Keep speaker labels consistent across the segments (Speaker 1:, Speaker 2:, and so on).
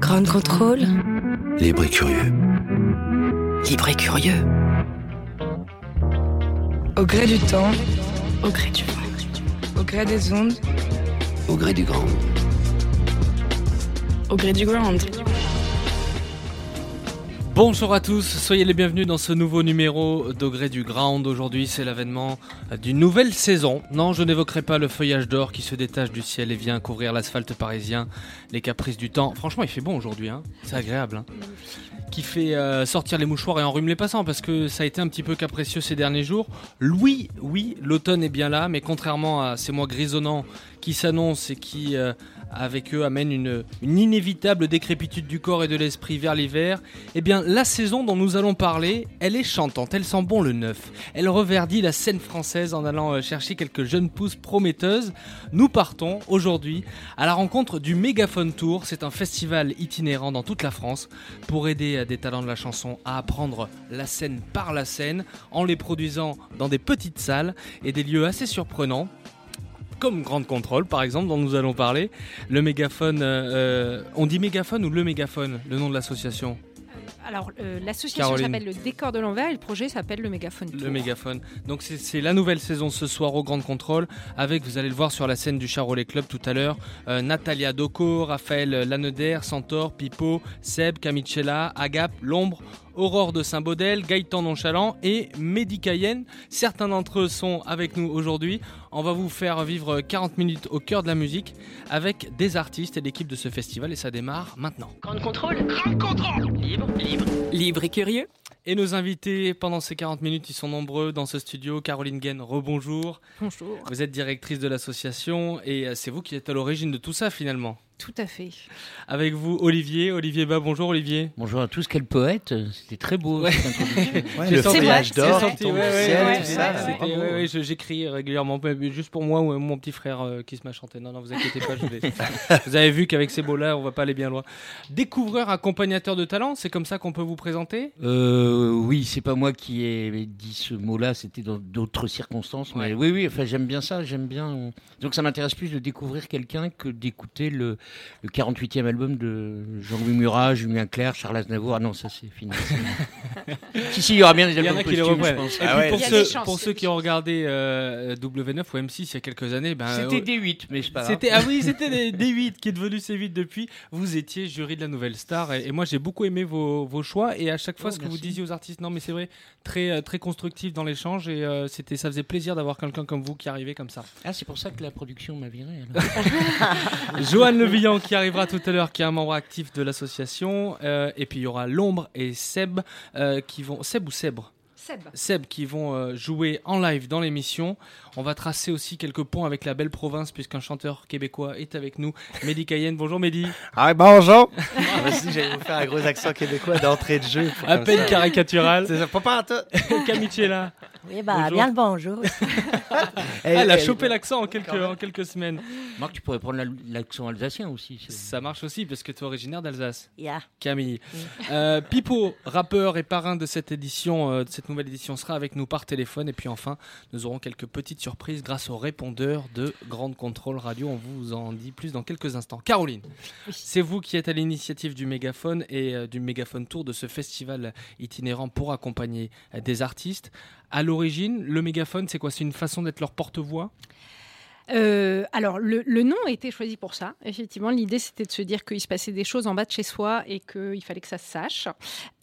Speaker 1: Grand contrôle.
Speaker 2: Libre et curieux.
Speaker 1: Libre et curieux.
Speaker 3: Au gré du temps,
Speaker 1: Au gré du vent.
Speaker 3: au gré des ondes,
Speaker 2: Au gré du grand.
Speaker 1: Au gré du ground.
Speaker 4: Bonjour à tous, soyez les bienvenus dans ce nouveau numéro d'Au du Ground. Aujourd'hui, c'est l'avènement d'une nouvelle saison. Non, je n'évoquerai pas le feuillage d'or qui se détache du ciel et vient couvrir l'asphalte parisien, les caprices du temps. Franchement, il fait bon aujourd'hui, hein. c'est agréable. hein. Qui fait euh, sortir les mouchoirs et enrhume les passants parce que ça a été un petit peu capricieux ces derniers jours. Oui, oui, l'automne est bien là, mais contrairement à ces mois grisonnants qui s'annoncent et qui, euh, avec eux, amènent une, une inévitable décrépitude du corps et de l'esprit vers l'hiver, eh bien, la saison dont nous allons parler, elle est chantante, elle sent bon le neuf. Elle reverdit la scène française en allant euh, chercher quelques jeunes pousses prometteuses. Nous partons aujourd'hui à la rencontre du Mégaphone Tour. C'est un festival itinérant dans toute la France pour aider euh, des talents de la chanson à apprendre la scène par la scène en les produisant dans des petites salles et des lieux assez surprenants comme Grande Contrôle par exemple dont nous allons parler. Le mégaphone, euh, euh, on dit mégaphone ou le mégaphone, le nom de l'association?
Speaker 5: Alors, euh, l'association s'appelle le Décor de l'envers et le projet s'appelle le Mégaphone.
Speaker 4: Le mégaphone. Donc c'est- la nouvelle saison ce soir au Grand Contrôle avec, vous allez le voir sur la scène du Charolais Club tout à l'heure, euh, Natalia Doco, Raphaël Laneder, Santor, Pipo, Seb, Camicella, Agap, L'Ombre, Aurore de Saint-Baudel, Gaëtan Nonchalant et Mehdi Cayenne. Certains d'entre eux sont avec nous aujourd'hui. On va vous faire vivre 40 minutes au cœur de la musique avec des artistes et l'équipe de ce festival et ça démarre maintenant.
Speaker 1: Grand contrôle. Libre, libre. Libre et curieux.
Speaker 4: Et nos invités pendant ces 40 minutes, ils sont nombreux dans ce studio. Caroline Guen, rebonjour.
Speaker 5: Bonjour.
Speaker 4: Vous êtes directrice de l'association et euh, c'est vous qui êtes à l'origine de tout ça finalement.
Speaker 5: Tout à fait.
Speaker 4: Avec vous, Olivier. Olivier Bas, bonjour Olivier.
Speaker 6: Bonjour à tous, quel poète, c'était très beau
Speaker 4: Ouais. J'ai
Speaker 7: d'or
Speaker 4: J'écris régulièrement, mais juste pour moi ou mon petit frère euh, qui se m'a chanté. Non, non, vous inquiétez pas, je vais- vous avez vu qu'avec ces mots-là, on va pas aller bien loin. Découvreur, accompagnateur de talent, c'est comme ça qu'on peut vous présenter?
Speaker 6: Euh, oui, c'est pas moi qui ai dit ce mot-là, c'était dans d'autres circonstances. Mais oui, oui, enfin, j'aime bien ça, j'aime bien. Donc ça m'intéresse plus de découvrir quelqu'un que d'écouter le, le 48e album de Jean-Louis Murat, Julien Clerc, Charles Aznavour. Ah non, ça c'est fini. si, si, il y aura bien des albums posthumes, je pense.
Speaker 4: Et
Speaker 7: Ah
Speaker 4: puis
Speaker 7: ouais.
Speaker 4: pour, ceux,
Speaker 5: chances,
Speaker 4: pour qui ont regardé euh, W9 ou M6 il y a quelques années, ben,
Speaker 6: C'était
Speaker 4: euh,
Speaker 6: D8, mais c'est pas.
Speaker 4: C'était ah oui, c'était des D8 qui est devenu C8 depuis. Vous étiez jury de la Nouvelle Star et, et moi j'ai beaucoup aimé vos, vos choix et à chaque fois
Speaker 6: Oh,
Speaker 4: ce que vous disiez aux artistes, non mais c'est vrai, très euh, très constructif dans l'échange et euh, c'était ça faisait plaisir d'avoir quelqu'un comme vous qui arrivait comme ça.
Speaker 6: Ah, c'est pour ça que la production m'a viré. alors.
Speaker 4: Joanne Qui arrivera tout à l'heure, qui est un membre actif de l'association euh, et puis il y aura l'ombre et Seb euh, qui vont Seb ou Sèbre
Speaker 5: Seb.
Speaker 4: Seb qui vont euh, jouer en live dans l'émission. On va tracer aussi quelques ponts avec la belle province puisqu'un chanteur québécois est avec nous, Mehdi Cayenne. Bonjour Mehdi.
Speaker 7: Ah, bonjour! Vas-y, j'allais vous faire un gros accent québécois d'entrée de jeu.
Speaker 4: À peine
Speaker 7: ça.
Speaker 4: caricatural.
Speaker 7: C'est ça, pas pas en tout.
Speaker 8: Oui, bah,
Speaker 4: Bonjour.
Speaker 8: bien le bonjour.
Speaker 7: Elle-
Speaker 4: Elle a
Speaker 7: elle-
Speaker 4: chopé l'accent en quelques, en quelques semaines.
Speaker 6: Marc, tu pourrais prendre la- l'accent alsacien aussi.
Speaker 4: Ça marche aussi parce que tu es originaire d'Alsace,
Speaker 8: Yeah.
Speaker 4: Camille. Euh, Pipo, rappeur et parrain de cette édition, euh, de cette nouvelle édition, sera avec nous par téléphone. Et puis enfin, nous aurons quelques petites surprises grâce au répondeur de Grande Contrôle Radio. On vous en dit plus dans quelques instants. Caroline, c'est vous qui êtes à l'initiative du Mégaphone et euh, du Mégaphone Tour de ce festival itinérant pour accompagner euh, des artistes. À l'origine, le Mégaphone, c'est quoi? C'est une façon d'être leur porte-voix?
Speaker 5: Euh, alors, le, le nom a été choisi pour ça. Effectivement, l'idée, c'était de se dire qu'il se passait des choses en bas de chez soi et qu'il fallait que ça se sache.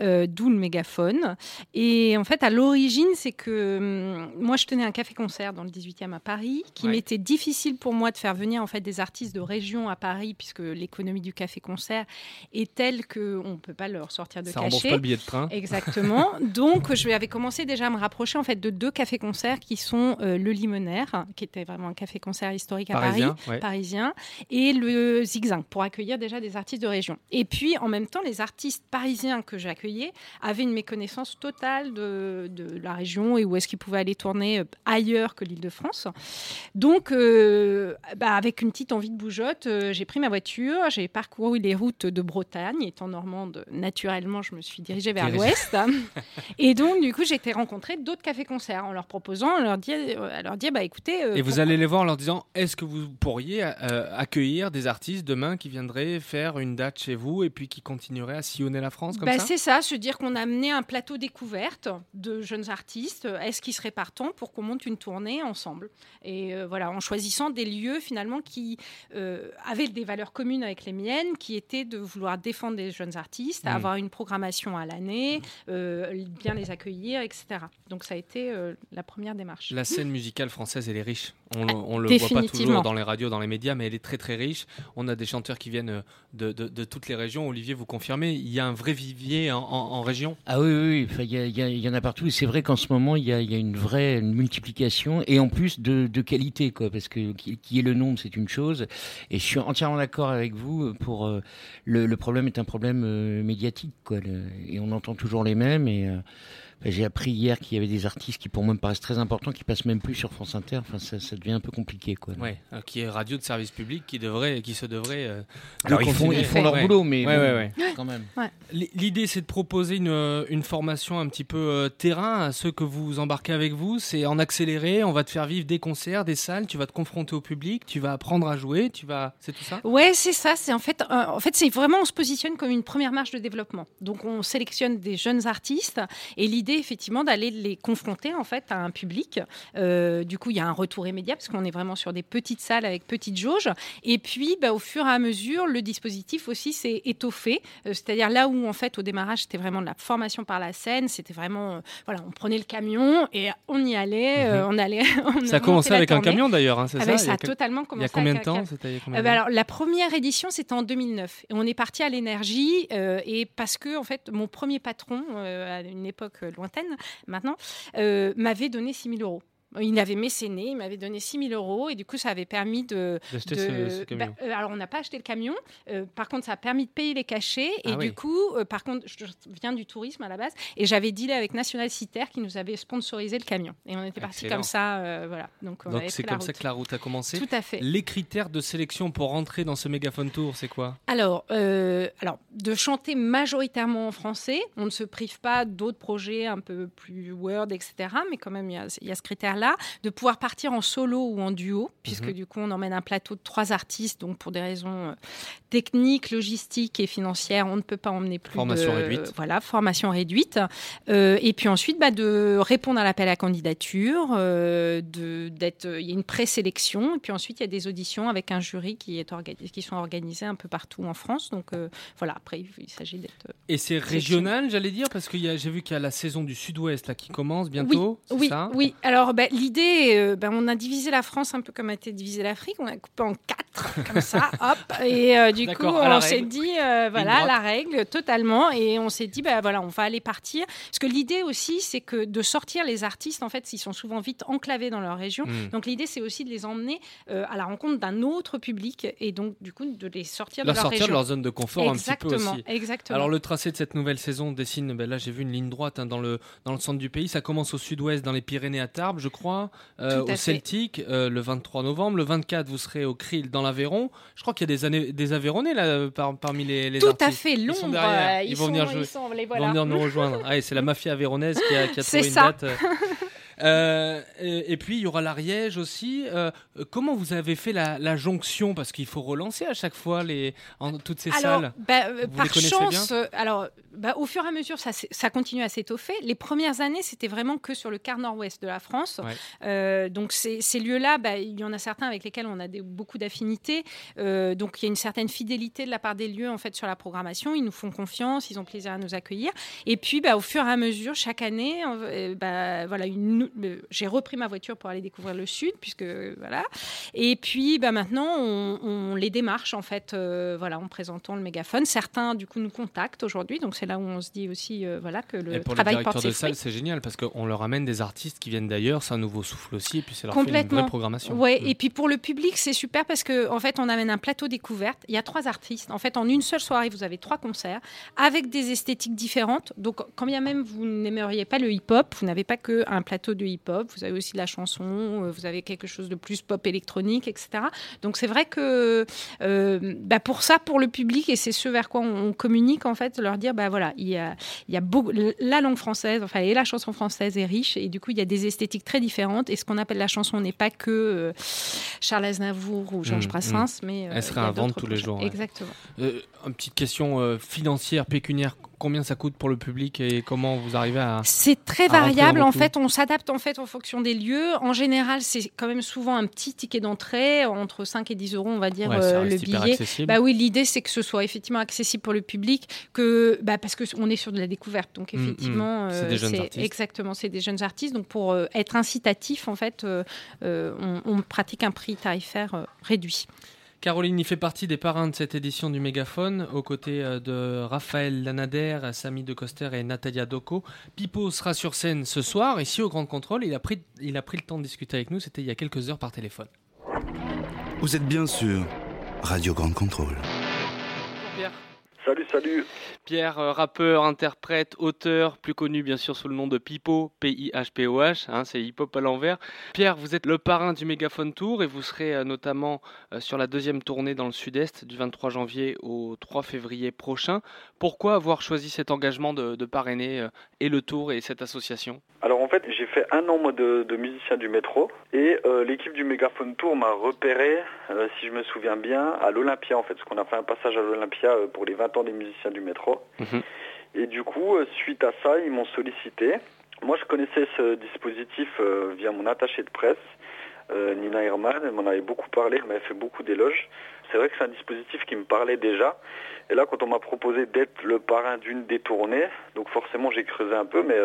Speaker 5: Euh, D'où le mégaphone. Et en fait, à l'origine, c'est que hum, moi, je tenais un café-concert dans le 18e à Paris, qui
Speaker 4: Ouais.
Speaker 5: m'était difficile pour moi de faire venir en fait des artistes de région à Paris, puisque l'économie du café-concert est telle qu'on ne peut pas leur sortir de
Speaker 4: Ça rembourse
Speaker 5: cachet.
Speaker 4: pas le billet de train.
Speaker 5: Exactement. Donc, je avais commencé déjà à me rapprocher en fait de deux cafés-concerts qui sont euh, le Limonaire, qui était vraiment un café-concert concert historique à
Speaker 4: Parisien,
Speaker 5: Paris,
Speaker 4: ouais.
Speaker 5: parisien, et le Zigzag pour accueillir déjà des artistes de région. Et puis en même temps, les artistes parisiens que j'accueillais avaient une méconnaissance totale de, de la région et où est-ce qu'ils pouvaient aller tourner euh, ailleurs que l'Île-de-France. Donc, euh, bah, avec une petite envie de bougeotte, euh, j'ai pris ma voiture, j'ai parcouru les routes de Bretagne. Étant normande, naturellement, je me suis dirigée vers l'ouest. et donc, du coup, j'ai été rencontrer d'autres cafés-concerts en leur proposant, à leur dire, à leur dire bah, écoutez. euh,
Speaker 4: Et vous allez les voir en leur disant est-ce que vous pourriez euh, accueillir des artistes demain qui viendraient faire une date chez vous et puis qui continueraient à sillonner la France comme
Speaker 5: Bah,
Speaker 4: ça?
Speaker 5: c'est ça, se dire qu'on a amené un plateau découverte de jeunes artistes. Est-ce qu'ils seraient partants pour qu'on monte une tournée ensemble? Et euh, voilà, en choisissant des lieux finalement qui euh, avaient des valeurs communes avec les miennes, qui étaient de vouloir défendre des jeunes artistes,
Speaker 4: Mhm.
Speaker 5: avoir une programmation à l'année, bien les accueillir, etc. Donc ça a été la première démarche.
Speaker 4: La scène musicale française, elle est riche. On le voit pas
Speaker 5: définitivement.
Speaker 4: toujours dans les radios, dans les médias, mais elle est très très riche. On a des chanteurs qui viennent euh, de, de- de toutes les régions. Olivier, vous confirmez, il y a un vrai vivier en, en- en région?
Speaker 6: Ah oui, oui, Il y, a- il y a- il y en a partout. Et c'est vrai qu'en ce moment, il y a, il y a une vraie une multiplication et en plus de, de qualité, quoi. Parce que qui, qui est le nombre, c'est une chose. Et je suis entièrement d'accord avec vous. Pour euh, le, le problème est un problème euh, médiatique, quoi. Le- et on entend toujours les mêmes. Et euh, j'ai appris hier qu'il y avait des artistes qui, pour moi, me paraissent très importants, qui passent même plus sur France Inter. Enfin, ça, ça devient un peu compliqué, quoi.
Speaker 4: Ouais, euh, qui est radio de service public, qui devrait, qui se devrait. euh, de
Speaker 6: Alors ils font,
Speaker 4: continuer.
Speaker 6: ils font leur
Speaker 4: Ouais.
Speaker 6: boulot, mais
Speaker 4: Ouais,
Speaker 6: bon,
Speaker 4: ouais, ouais.
Speaker 6: quand même.
Speaker 4: L'idée, c'est de proposer une, euh, une formation un petit peu euh, terrain à ceux que vous embarquez avec vous. C'est en accéléré, on va te faire vivre des concerts, des salles, tu vas te confronter au public, tu vas apprendre à jouer, tu vas. C'est tout ça?
Speaker 5: Ouais, c'est ça. C'est en fait, euh, en fait, c'est vraiment on se positionne comme une première marche de développement. Donc, on sélectionne des jeunes artistes et l'idée, effectivement, d'aller les confronter en fait à un public. Euh, du coup, il y a un retour immédiat parce qu'on est vraiment sur des petites salles avec petites jauges. Et puis, bah, au fur et à mesure, le dispositif aussi s'est étoffé. Euh, C'est-à-dire là où en fait, au démarrage, c'était vraiment de la formation par la scène. C'était vraiment, euh, voilà, on prenait le camion et on y allait. euh, on allait. on
Speaker 4: Ça a commencé avec un camion d'ailleurs, hein, c'est
Speaker 5: Ah
Speaker 4: ça
Speaker 5: ben,
Speaker 4: a
Speaker 5: totalement
Speaker 4: Il y
Speaker 5: commencé
Speaker 4: a combien de
Speaker 5: avec un
Speaker 4: temps
Speaker 5: camion.
Speaker 4: C'était il y a combien
Speaker 5: Euh,
Speaker 4: de
Speaker 5: bah,
Speaker 4: temps
Speaker 5: alors, la première édition, c'était en 2009. Et on est parti à l'énergie. et parce que, en fait, mon premier patron, à une époque lointaine maintenant, euh, m'avait donné 6 000 euros. Il avait mécéné, il m'avait donné 6 000 euros et du coup ça avait permis de...
Speaker 4: D'acheter
Speaker 5: de-
Speaker 4: ce, ce camion.
Speaker 5: bah, euh, alors on n'a pas acheté le camion, euh, par contre ça a permis de payer les cachets et
Speaker 4: Ah oui.
Speaker 5: du coup, euh, par contre je viens du tourisme à la base et j'avais dealé avec National Citer qui nous avait sponsorisé le camion et on était parti comme ça, voilà. Donc,
Speaker 4: c'est comme ça que la route a commencé.
Speaker 5: Tout à fait.
Speaker 4: Les critères de sélection pour rentrer dans ce mégaphone tour, c'est quoi?
Speaker 5: Alors, alors, de chanter majoritairement en français, on ne se prive pas d'autres projets un peu plus Word, etc. Mais quand même, il y y a ce De pouvoir partir en solo ou en duo, puisque
Speaker 4: Mhm.
Speaker 5: du coup, on emmène un plateau de trois artistes. Donc, pour des raisons euh, techniques, logistiques et financières, on ne peut pas emmener plus
Speaker 4: Formation
Speaker 5: de...
Speaker 4: réduite.
Speaker 5: Voilà, formation réduite. Euh, et puis ensuite, bah, de répondre à l'appel à candidature. euh, de, d'être, il y a une présélection. Et puis ensuite, il y a des auditions avec un jury qui, est organi- qui sont organisées un peu partout en France. Donc euh, voilà, après, il, s'agit d'être. euh,
Speaker 4: Et c'est régional, j'allais dire, parce que j'ai vu qu'il y a la saison du Sud-Ouest là qui commence bientôt. c'est
Speaker 5: Oui,
Speaker 4: ça?
Speaker 5: oui. Alors, bah, l'idée, euh, bah, on a divisé la France un peu comme a été divisée l'Afrique. On a coupé en quatre, comme ça, hop. Et euh, du coup, on s'est dit, euh, voilà, la règle, totalement. Et on s'est dit, bah, voilà, on va aller partir. Parce que l'idée aussi, c'est que de sortir les artistes, en fait, ils sont souvent vite enclavés dans leur région.
Speaker 4: Hmm.
Speaker 5: Donc, l'idée, c'est aussi de les emmener à la rencontre d'un autre public et donc, du coup, de les sortir
Speaker 4: Leur
Speaker 5: de leur
Speaker 4: sortir
Speaker 5: région.
Speaker 4: de leur zone de confort
Speaker 5: exactement,
Speaker 4: un petit peu aussi.
Speaker 5: exactement.
Speaker 4: Alors le tracé de cette nouvelle saison dessine, ben là j'ai vu une ligne droite hein, dans, le, dans le centre du pays, ça commence au sud-ouest dans les Pyrénées à Tarbes je crois, euh, au. Celtic euh, le 23 novembre, le 24 vous serez au Krill dans l'Aveyron, je crois qu'il y a des, années, des Aveyronnais là par- parmi les, les
Speaker 5: Tout
Speaker 4: artistes.
Speaker 5: à fait,
Speaker 4: Ils sont derrière,
Speaker 5: euh,
Speaker 4: ils, vont venir jouer.
Speaker 5: ils sont- les
Speaker 4: Ils
Speaker 5: voilà.
Speaker 4: vont venir nous rejoindre. Ah, c'est la mafia avéronaise qui a, qui a trouvé une date. euh. Et, et puis il y aura l'Ariège aussi. Euh, comment vous avez fait la, la jonction? Parce qu'il faut relancer à chaque fois les, en, toutes ces
Speaker 5: alors,
Speaker 4: salles.
Speaker 5: bah, euh,
Speaker 4: les
Speaker 5: par
Speaker 4: connaissez
Speaker 5: chance, alors, bah, au fur et à mesure, ça, continue à s'étoffer. Les premières années, c'était vraiment que sur le quart nord-ouest de la France.
Speaker 4: Ouais.
Speaker 5: Euh, donc, ces, ces lieux-là, bah, il y en a certains avec lesquels on a des- beaucoup d'affinités. Donc, il y a une certaine fidélité de la part des lieux en fait sur la programmation. Ils nous font confiance, ils ont plaisir à nous accueillir. Et puis, bah, au fur et à mesure, chaque année, voilà, une, j'ai repris ma voiture pour aller découvrir le sud, puisque voilà. Et puis, bah, maintenant, on, les démarche en fait, voilà, en présentant le mégaphone. Certains, du coup, nous contactent aujourd'hui, donc c'est là où on se dit aussi, voilà, que le
Speaker 4: et pour
Speaker 5: travail
Speaker 4: les directeurs de salle, c'est génial parce qu'on leur amène des artistes qui viennent d'ailleurs, c'est un nouveau souffle aussi, et puis c'est leur fait une vraie programmation.
Speaker 5: Ouais, mm. et puis pour le public, c'est super parce que en fait, on amène un plateau découverte. Il y a trois artistes. En fait, en une seule soirée, vous avez trois concerts avec des esthétiques différentes. Donc, quand bien même vous n'aimeriez pas le hip-hop, vous n'avez pas que un plateau de hip-hop. Vous avez aussi de la chanson. Euh, vous avez quelque chose de plus pop électronique, etc. Donc, c'est vrai que euh, bah, pour ça, pour le public, et c'est ce vers quoi on, communique en fait, leur dire, bah voilà, il y a, il y a beaucoup, la langue française, enfin, et la chanson française est riche, et du coup, il y a des esthétiques très différentes. Et ce qu'on appelle la chanson n'est pas que euh, Charles Aznavour ou Georges mmh, Brassens, mmh. mais
Speaker 4: elle serait un vente tous les jours.
Speaker 5: Exactement.
Speaker 4: une petite question financière, pécuniaire combien ça coûte pour le public et comment vous arrivez à
Speaker 5: C'est très variable en fait, on s'adapte en fait en fonction des lieux. En général, c'est quand même souvent un petit ticket d'entrée entre 5 et 10 euros, on va dire euh, le billet. Bah oui, l'idée c'est que ce soit effectivement accessible pour le public que bah, parce que on est sur de la découverte. Donc mm, mm. effectivement,
Speaker 4: c'est des jeunes artistes.
Speaker 5: Exactement, c'est des jeunes artistes. Donc pour euh, être incitatif en fait, euh, on, on, pratique un prix tarifaire réduit.
Speaker 4: Caroline y fait partie des parrains de cette édition du Mégaphone, aux côtés euh, de Raphaël Lanader, Samy De Coster et Natalia Doko. Pipo sera sur scène ce soir, ici au Grand Contrôle. Il a pris, il a pris le temps de discuter avec nous, c'était il y a quelques heures par téléphone.
Speaker 2: Vous êtes bien sûr Radio Grand Contrôle.
Speaker 8: Salut, salut.
Speaker 4: Pierre, euh, rappeur, interprète, auteur, plus connu bien sûr sous le nom de Pipo, P-I-H-P-O-H, hein, c'est hip-hop à l'envers. Pierre, vous êtes le parrain du Mégaphone Tour et vous serez euh, notamment euh, sur la deuxième tournée dans le sud-est du 23 janvier au 3 février prochain. Pourquoi avoir choisi cet engagement de, parrainer et le tour et cette association?
Speaker 8: Alors en fait, j'ai fait un an de, de musicien du métro et l'équipe du Mégaphone Tour m'a repéré, si je me souviens bien, à l'Olympia en fait, parce qu'on a fait un passage à l'Olympia pour les 20 ans des musiciens du métro. Mhm. Et du coup, euh, suite à ça, ils m'ont sollicité. Moi, je connaissais ce dispositif euh, via mon attaché de presse, euh, Nina Herman. Elle m'en avait beaucoup parlé, elle m'avait fait beaucoup d'éloges. C'est vrai que c'est un dispositif qui me parlait déjà. Et là, quand on m'a proposé d'être le parrain d'une des tournées, donc forcément j'ai creusé un peu, mais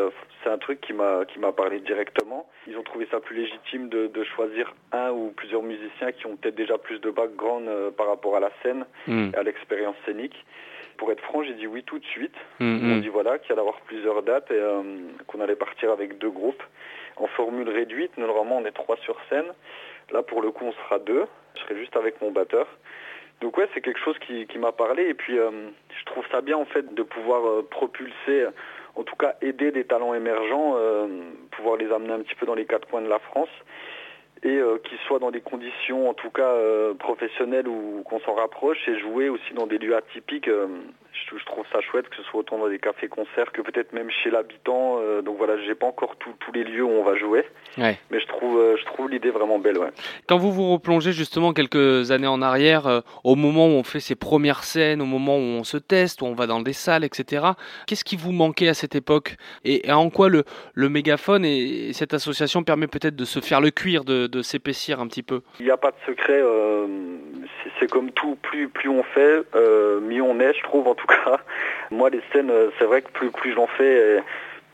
Speaker 8: c'est un truc qui m'a qui m'a parlé directement. Ils ont trouvé ça plus légitime de, de choisir un ou plusieurs musiciens qui ont peut-être déjà plus de background par rapport à la scène mm. et à l'expérience scénique pour être franc, j'ai dit oui tout de suite. Mm, On mm. dit voilà qu'il allait avoir plusieurs dates et euh, qu'on allait partir avec deux groupes. En formule réduite, normalement on est trois sur scène. Là pour le coup on sera deux. Je serai juste avec mon batteur. Donc ouais, c'est quelque chose qui, m'a parlé et puis euh, je trouve ça bien en fait de pouvoir euh, propulser, en tout cas aider des talents émergents, pouvoir les amener un petit peu dans les quatre coins de la France et euh, qu'ils soient dans des conditions en tout cas euh, professionnelles ou qu'on s'en rapproche et jouer aussi dans des lieux atypiques. Euh, je, trouve ça chouette que ce soit autant dans des cafés-concerts que peut-être même chez l'habitant. donc voilà, j'ai pas encore tous les lieux où on va jouer, mais je trouve, je trouve l'idée vraiment belle. Ouais.
Speaker 4: Quand vous vous replongez justement quelques années en arrière, au moment où on fait ses premières scènes, au moment où on se teste, où on va dans des salles, etc. Qu'est-ce qui vous manquait à cette époque? Et, en quoi le, le mégaphone et cette association permet peut-être de se faire le cuir de de s'épaissir un petit peu?
Speaker 8: Il n'y a pas de secret. Euh, c'est comme tout, plus, plus on fait, euh, mieux on est, je trouve en tout cas. Moi, les scènes, euh, c'est vrai que plus, j'en fais,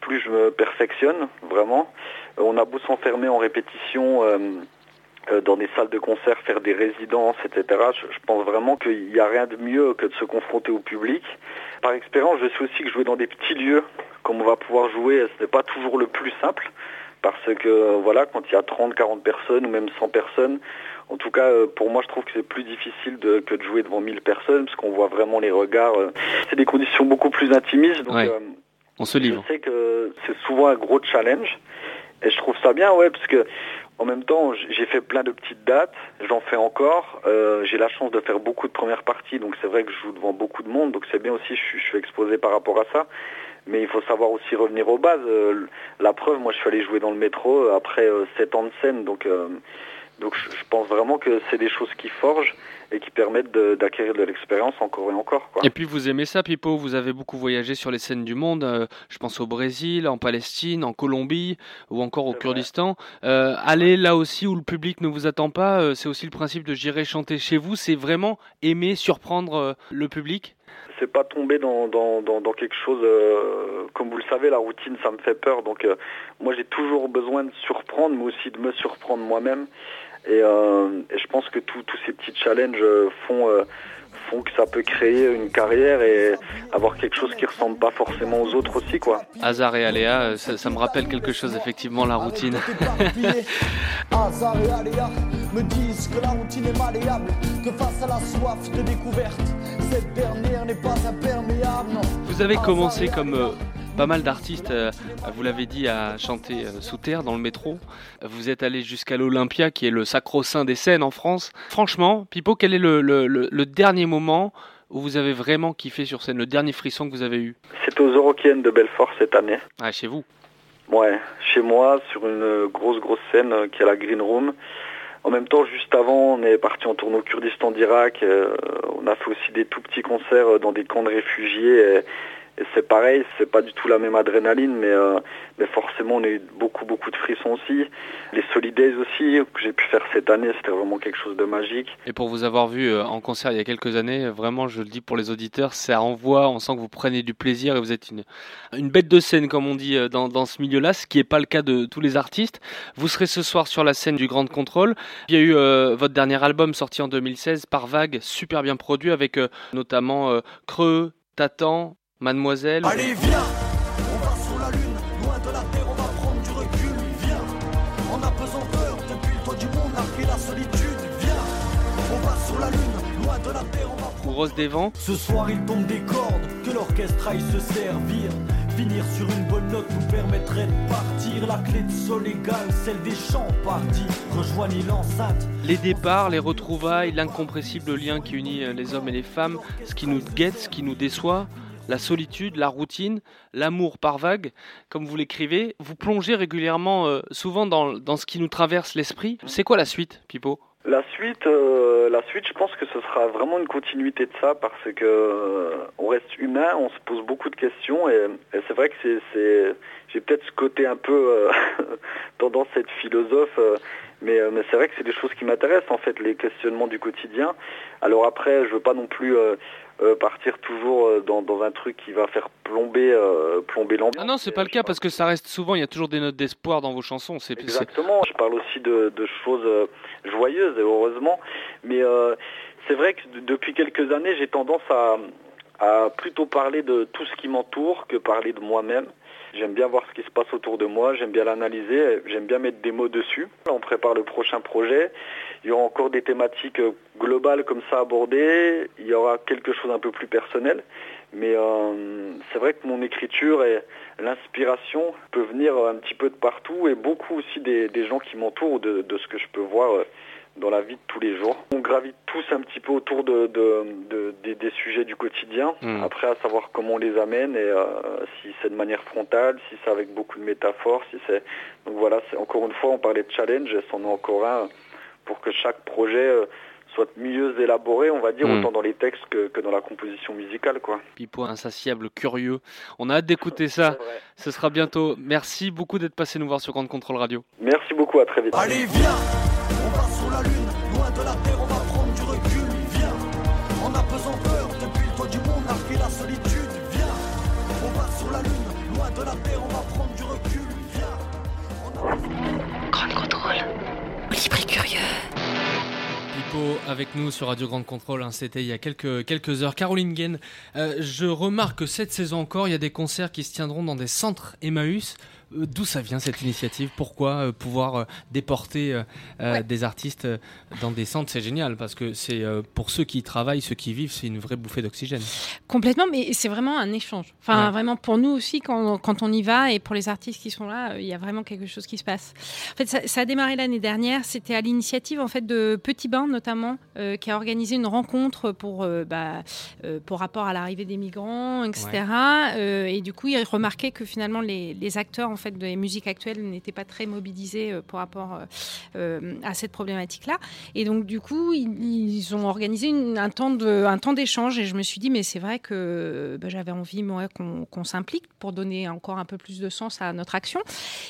Speaker 8: plus je me perfectionne, vraiment. On a beau s'enfermer en répétition dans des salles de concert, faire des résidences, etc. Je, pense vraiment qu'il n'y a rien de mieux que de se confronter au public. Par expérience, je sais aussi que jouer dans des petits lieux, comme on va pouvoir jouer, ce n'est pas toujours le plus simple parce que euh, voilà, quand il y a 30, 40 personnes ou même 100 personnes, en tout cas, euh, pour moi, je trouve que c'est plus difficile de, que de jouer devant 1000 personnes, parce qu'on voit vraiment les regards. Euh, c'est des conditions beaucoup plus intimistes. Donc,
Speaker 4: on se livre.
Speaker 8: Je sais que c'est souvent un gros challenge, et je trouve ça bien, ouais, parce que en même temps, j'ai fait plein de petites dates, j'en fais encore. j'ai la chance de faire beaucoup de premières parties, donc c'est vrai que je joue devant beaucoup de monde, donc c'est bien aussi, je suis exposé par rapport à ça mais il faut savoir aussi revenir aux bases. Euh, la preuve, moi je suis allé jouer dans le métro euh, après 7 euh, ans de scène, donc, donc je pense vraiment que c'est des choses qui forgent et qui permettent d'acquérir de, l'expérience encore et encore.
Speaker 4: Et puis vous aimez ça, Pipo? Vous avez beaucoup voyagé sur les scènes du monde. je pense au Brésil, en Palestine, en Colombie ou encore au Kurdistan. aller là aussi où le public ne vous attend pas, c'est aussi le principe de j'irai chanter chez vous. C'est vraiment aimer surprendre le public?
Speaker 8: C'est pas tomber dans, dans, dans, quelque chose, comme vous le savez, la routine, ça me fait peur. Donc moi, j'ai toujours besoin de surprendre, mais aussi de me surprendre moi-même. Et, et, je pense que tous ces petits challenges font font que ça peut créer une carrière et avoir quelque chose qui ressemble pas forcément aux autres aussi quoi.
Speaker 4: Hasard et aléa, euh, ça, me rappelle quelque chose effectivement la routine.
Speaker 9: Me disent que la routine est malléable, que face à la soif de découverte, cette dernière n'est pas imperméable.
Speaker 4: Vous avez commencé comme euh, pas mal d'artistes, euh, vous l'avez dit, à chanter euh, sous terre dans le métro. Vous êtes allé jusqu'à l'Olympia, qui est le sacro-saint des scènes en France. Franchement, Pipo, quel est le, dernier moment où vous avez vraiment kiffé sur scène, le dernier frisson que vous avez eu?
Speaker 8: C'est aux Eurokéennes de Belfort cette année.
Speaker 4: Ah, chez vous?
Speaker 8: Ouais, chez moi, sur une grosse, grosse scène qui est la Green Room. En même temps, juste avant, on est parti en tournée au Kurdistan d'Irak. on a fait aussi des tout petits concerts dans des camps de réfugiés. Et c'est pareil, c'est pas du tout la même adrénaline, mais, euh, mais forcément on a eu beaucoup beaucoup de frissons aussi. Les Solidays aussi que j'ai pu faire cette année, c'était vraiment quelque chose de magique.
Speaker 4: Et pour vous avoir vu euh, en concert il y a quelques années, vraiment je le dis pour les auditeurs, ça envoie, on sent que vous prenez du plaisir et vous êtes une, une bête de scène comme on dit euh, dans, dans ce milieu-là, ce qui n'est pas le cas de tous les artistes. Vous serez ce soir sur la scène du Grand Contrôle. Il y a eu votre dernier album sorti en 2016 par Vague, super bien produit avec notamment Creux, Tatan, Mademoiselle.
Speaker 9: Allez, viens On va sur la lune, loin de la terre, on va prendre du recul. Viens En apesanteur, depuis le toit du monde, après la solitude. Viens On va sur la lune, loin de la terre, on va prendre.
Speaker 4: Rose des vents.
Speaker 9: Ce soir, il tombe des cordes, que l'orchestre aille se servir. Finir sur une bonne note nous permettrait de partir. La clé de sol égale celle des champs partis. Rejoignez l'enceinte.
Speaker 4: Les départs, les retrouvailles, l'incompressible lien qui unit les hommes et les femmes, ce qui nous guette, ce qui nous déçoit la solitude, la routine, l'amour par vague, comme vous l'écrivez. Vous plongez régulièrement, euh, souvent dans, ce qui nous traverse l'esprit. C'est quoi la suite, Pipo?
Speaker 8: La suite, euh, la suite, je pense que ce sera vraiment une continuité de ça parce que euh, on reste humain, on se pose beaucoup de questions et, c'est vrai que c'est, j'ai peut-être ce côté un peu tendance à être philosophe, mais, mais c'est vrai que c'est des choses qui m'intéressent en fait, les questionnements du quotidien. Alors après, je veux pas non plus partir toujours euh, dans, dans, un truc qui va faire plomber, euh, plomber l'ambiance.
Speaker 4: Ah non, c'est pas le cas parce que ça reste souvent, il y a toujours des notes d'espoir dans vos chansons.
Speaker 8: C'est, Exactement, je parle aussi de, de choses joyeuses et heureusement, mais c'est vrai que depuis quelques années, j'ai tendance à, à plutôt parler de tout ce qui m'entoure que parler de moi-même. J'aime bien voir ce qui se passe autour de moi, j'aime bien l'analyser, j'aime bien mettre des mots dessus. On prépare le prochain projet. Il y aura encore des thématiques euh, globales comme ça abordées. Il y aura quelque chose un peu plus personnel. Mais euh, c'est vrai que mon écriture et l'inspiration peut venir un petit peu de partout et beaucoup aussi des, gens qui m'entourent, de, de, ce que je peux voir euh, dans la vie de tous les jours. On gravite tous un petit peu autour de, des, sujets du quotidien. Hmm. Après, à savoir comment on les amène et euh, si c'est de manière frontale, si c'est avec beaucoup de métaphores, si c'est. Donc voilà, c'est encore une fois, on parlait de challenge, et c'en est encore un pour que chaque projet euh, soit mieux élaboré, on va dire, hmm. autant dans les textes que, dans la composition musicale. Quoi.
Speaker 4: Pipo, insatiable, curieux. On a hâte d'écouter ça. Ce sera bientôt. Merci beaucoup d'être passé nous voir sur Grande Contrôle Radio.
Speaker 8: Merci beaucoup, à très vite.
Speaker 9: Allez, viens On va sur la Lune, loin de la Terre, on va prendre du recul. Viens En apesanteur, depuis le toit du monde, marquer la solitude. Viens On va sur la Lune, loin de la Terre, on va prendre du recul. Viens.
Speaker 1: Curieux
Speaker 4: avec nous sur Radio Grande Contrôle, hein, c'était il y a quelques, quelques heures. Caroline Guen, euh, je remarque que cette saison encore, il y a des concerts qui se tiendront dans des centres Emmaüs. Euh, d'où ça vient cette initiative? Pourquoi euh, pouvoir euh, déporter des artistes dans des centres? C'est génial parce que c'est pour ceux qui travaillent, ceux qui vivent, c'est une vraie bouffée d'oxygène.
Speaker 5: Complètement, mais c'est vraiment un échange. Enfin, vraiment pour nous aussi, quand, quand, on y va et pour les artistes qui sont là, il y a vraiment quelque chose qui se passe. En fait, ça, a démarré l'année dernière. C'était à l'initiative en fait de Petit Bain notamment, qui a organisé une rencontre pour bah, pour rapport à l'arrivée des migrants, etc. et du coup, il remarquait que finalement les, les acteurs fait des musiques actuelles n'était pas très mobilisé euh, par rapport euh, à cette problématique-là. Et donc du coup, ils, ont organisé un temps de, un temps d'échange et je me suis dit mais c'est vrai que bah, j'avais envie moi qu'on s'implique pour donner encore un peu plus de sens à notre action.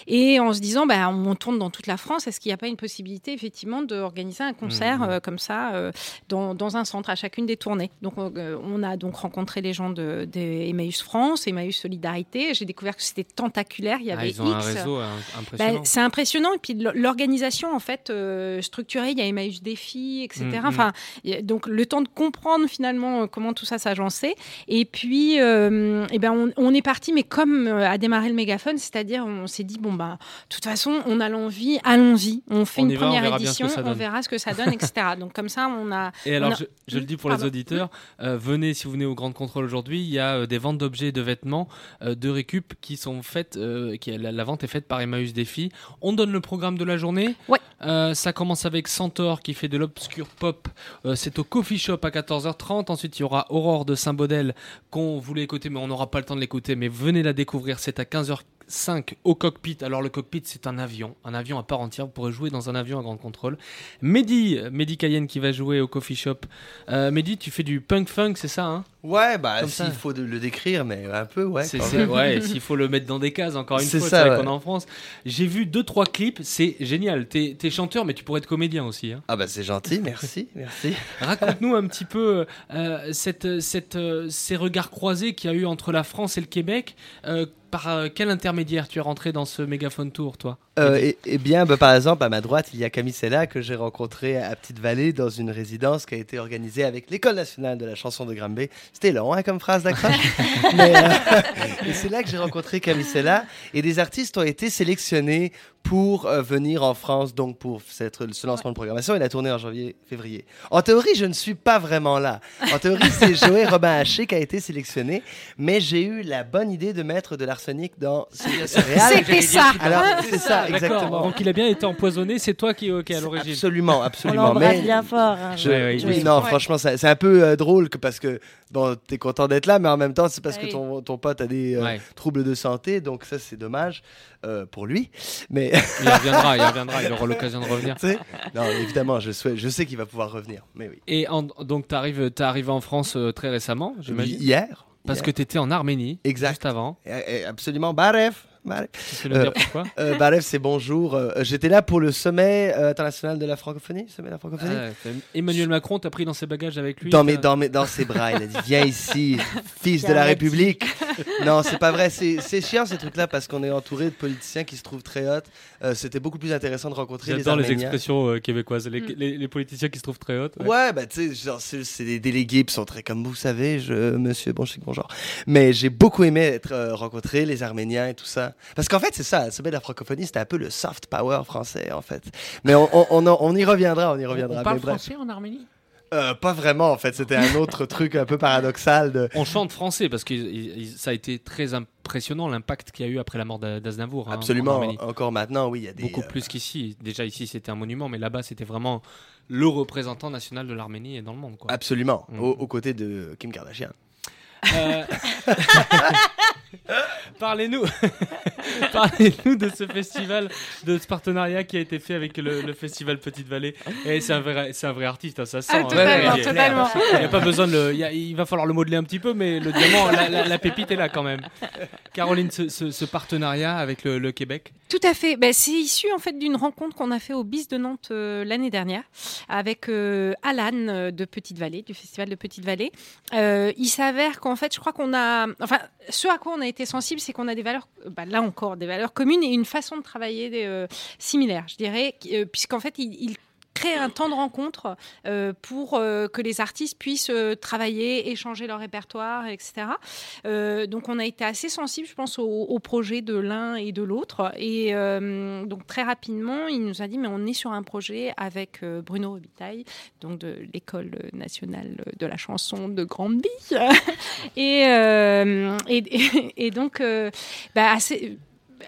Speaker 5: Et en se disant bah, on tourne dans toute la France, est-ce qu'il n'y a pas une possibilité effectivement d'organiser un concert mmh. comme ça dans, dans, un centre à chacune des tournées? Donc on a donc rencontré les gens de, de Emmaüs France, Emmaüs Solidarité. J'ai découvert que c'était tentaculaire. Il y ah,
Speaker 4: ils ont un réseau impressionnant.
Speaker 5: Bah, c'est impressionnant. Et puis l'organisation, en fait, euh, structurée, il y a Emmaüs Défi, etc. Mm, mm. Enfin, donc le temps de comprendre finalement euh, comment tout ça s'agençait. Et puis, euh, eh ben, on, est parti, mais comme a démarré le mégaphone, c'est-à-dire on s'est dit, bon, bah, de toute façon, on a l'envie, allons-y. On fait une première édition, on verra ce que ça donne, etc. donc comme ça, on a...
Speaker 4: Et alors, Je, le dis pour les auditeurs, venez, si vous venez au Grand Contrôle aujourd'hui, il y a des ventes d'objets et de vêtements de récup qui sont faites, euh, qui, la, vente est faite par Emmaüs Défi. On donne le programme de la journée.
Speaker 5: Ouais.
Speaker 4: Euh, ça commence avec Centaure qui fait de l'obscur pop. Euh, c'est au Coffee Shop à 14h30. Ensuite, il y aura Aurore de Saint-Baudel qu'on voulait écouter, mais on n'aura pas le temps de l'écouter. Mais venez la découvrir. C'est à 15h 5 au cockpit. Alors le cockpit c'est un avion, un avion à part entière. Vous pourrez jouer dans un avion à grande contrôle. Mehdi, Mehdi Cayenne qui va jouer au coffee shop. Euh, Mehdi, tu fais du punk funk, c'est ça hein?
Speaker 7: Ouais, bah s'il faut le décrire, mais un peu, ouais.
Speaker 4: C'est, ouais, s'il faut le mettre dans des cases, encore une fois, c'est vrai qu'on est en France. J'ai vu deux trois clips, c'est génial. T'es, es chanteur, mais tu pourrais être comédien aussi. Hein.
Speaker 7: Ah bah c'est gentil, merci, merci.
Speaker 4: Raconte-nous un petit peu euh, cette, cette, euh, ces regards croisés qu'il y a eu entre la France et le Québec. Euh, par euh, quel intermédiaire tu es rentré dans ce mégaphone tour, toi?
Speaker 7: Euh, eh, bien, bah, par exemple, à ma droite, il y a Camille Sella que j'ai rencontré à Petite-Vallée dans une résidence qui a été organisée avec l'École nationale de la chanson de Granby. C'était long hein, comme phrase d'accroche. Euh, et c'est là que j'ai rencontré Camille Sella. Et des artistes ont été sélectionnés pour euh, venir en France, donc pour cette, ce lancement de programmation. Il a tourné en janvier-février. En théorie, je ne suis pas vraiment là. En théorie, c'est Joël Robin Haché qui a été sélectionné, mais j'ai eu la bonne idée de mettre de dans.
Speaker 5: C'était ça.
Speaker 7: Alors, c'est ça, exactement.
Speaker 4: Donc il a bien été empoisonné, c'est toi qui, qui est à l'origine.
Speaker 7: Absolument, absolument.
Speaker 10: On mais bien fort.
Speaker 7: Hein. oui, non, franchement, c'est un peu euh, drôle que, parce que bon, tu es content d'être là, mais en même temps, c'est parce que ton, ton, pote a des euh, troubles de santé, donc ça, c'est dommage euh, pour lui. Mais
Speaker 4: il reviendra, il reviendra, il aura l'occasion de revenir.
Speaker 7: non, évidemment, je, souhaite, je sais qu'il va pouvoir revenir. Mais oui.
Speaker 4: Et donc, tu arrives, es arrivé en France très récemment,
Speaker 7: j'imagine? Hier.
Speaker 4: Parce que tu étais en Arménie,
Speaker 7: exact.
Speaker 4: juste avant.
Speaker 7: absolument. Baref.
Speaker 4: Tu dire pourquoi
Speaker 7: euh, c'est bonjour. Euh, j'étais là pour le sommet euh, international de la francophonie. Sommet de la francophonie.
Speaker 4: Ah, Emmanuel Macron t'a pris dans ses bagages avec lui.
Speaker 7: Dans, mes, dans, mes, dans ses bras. Il a dit Viens ici, fils de la République. Non, c'est pas vrai. C'est chiant ces trucs-là parce qu'on est entouré de politiciens qui se trouvent très hautes. C'était beaucoup plus intéressant de rencontrer les Arméniens.
Speaker 4: les expressions québécoises. Les, les, politiciens qui se trouvent très hautes.
Speaker 7: Ouais, bah tu sais, c'est des délégués qui sont très comme vous savez, je, monsieur Bonchic, bonjour. Mais j'ai beaucoup aimé être rencontré les Arméniens et tout ça. Parce qu'en fait, c'est ça, le sommet de la francophonie, c'était un peu le soft power français, en fait. Mais on, on, on, y reviendra, on y reviendra.
Speaker 6: On parle français en Arménie?
Speaker 7: Euh, pas vraiment en fait, c'était un autre truc un peu paradoxal. De...
Speaker 4: On chante français parce que ça a été très impressionnant l'impact qu'il y a eu après la mort d'Aznavour.
Speaker 7: Hein, Absolument, encore maintenant, oui, il y a des.
Speaker 4: Beaucoup plus qu'ici. Déjà ici c'était un monument, mais là-bas c'était vraiment le représentant national de l'Arménie et dans le monde. Quoi.
Speaker 7: Absolument, mm. aux côtés de Kim Kardashian. Euh,
Speaker 4: Parlez-nous, parlez-nous de ce festival, de ce partenariat qui a été fait avec le, festival Petite Vallée. Et c'est un vrai, c'est un vrai artiste, hein, ça sent.
Speaker 5: Ah, totalement, totalement.
Speaker 4: Il, a pas besoin de le, il, va falloir le modeler un petit peu, mais le diamant, la, pépite est là quand même. Caroline, ce, partenariat avec le, Québec?
Speaker 5: Tout à fait. Ben, c'est issu en fait d'une rencontre qu'on a fait au BIS de Nantes euh, l'année dernière avec euh, Alan de Petite Vallée, du festival de Petite Vallée. il s'avère qu'en fait, je crois qu'on a, enfin, ce à quoi on a été sensible, c'est qu'on a des valeurs, bah, là encore, des valeurs communes et une façon de travailler euh, similaire, je dirais, euh, puisqu'en fait, il, crée un temps de rencontre euh, pour que les artistes puissent travailler, échanger leur répertoire, etc. donc on a été assez sensible, je pense, au, projet de l'un et de l'autre. Et donc très rapidement, il nous a dit, mais on est sur un projet avec Bruno Robitaille, donc de l'École nationale de la chanson de Grande et, et, et, donc, bah, assez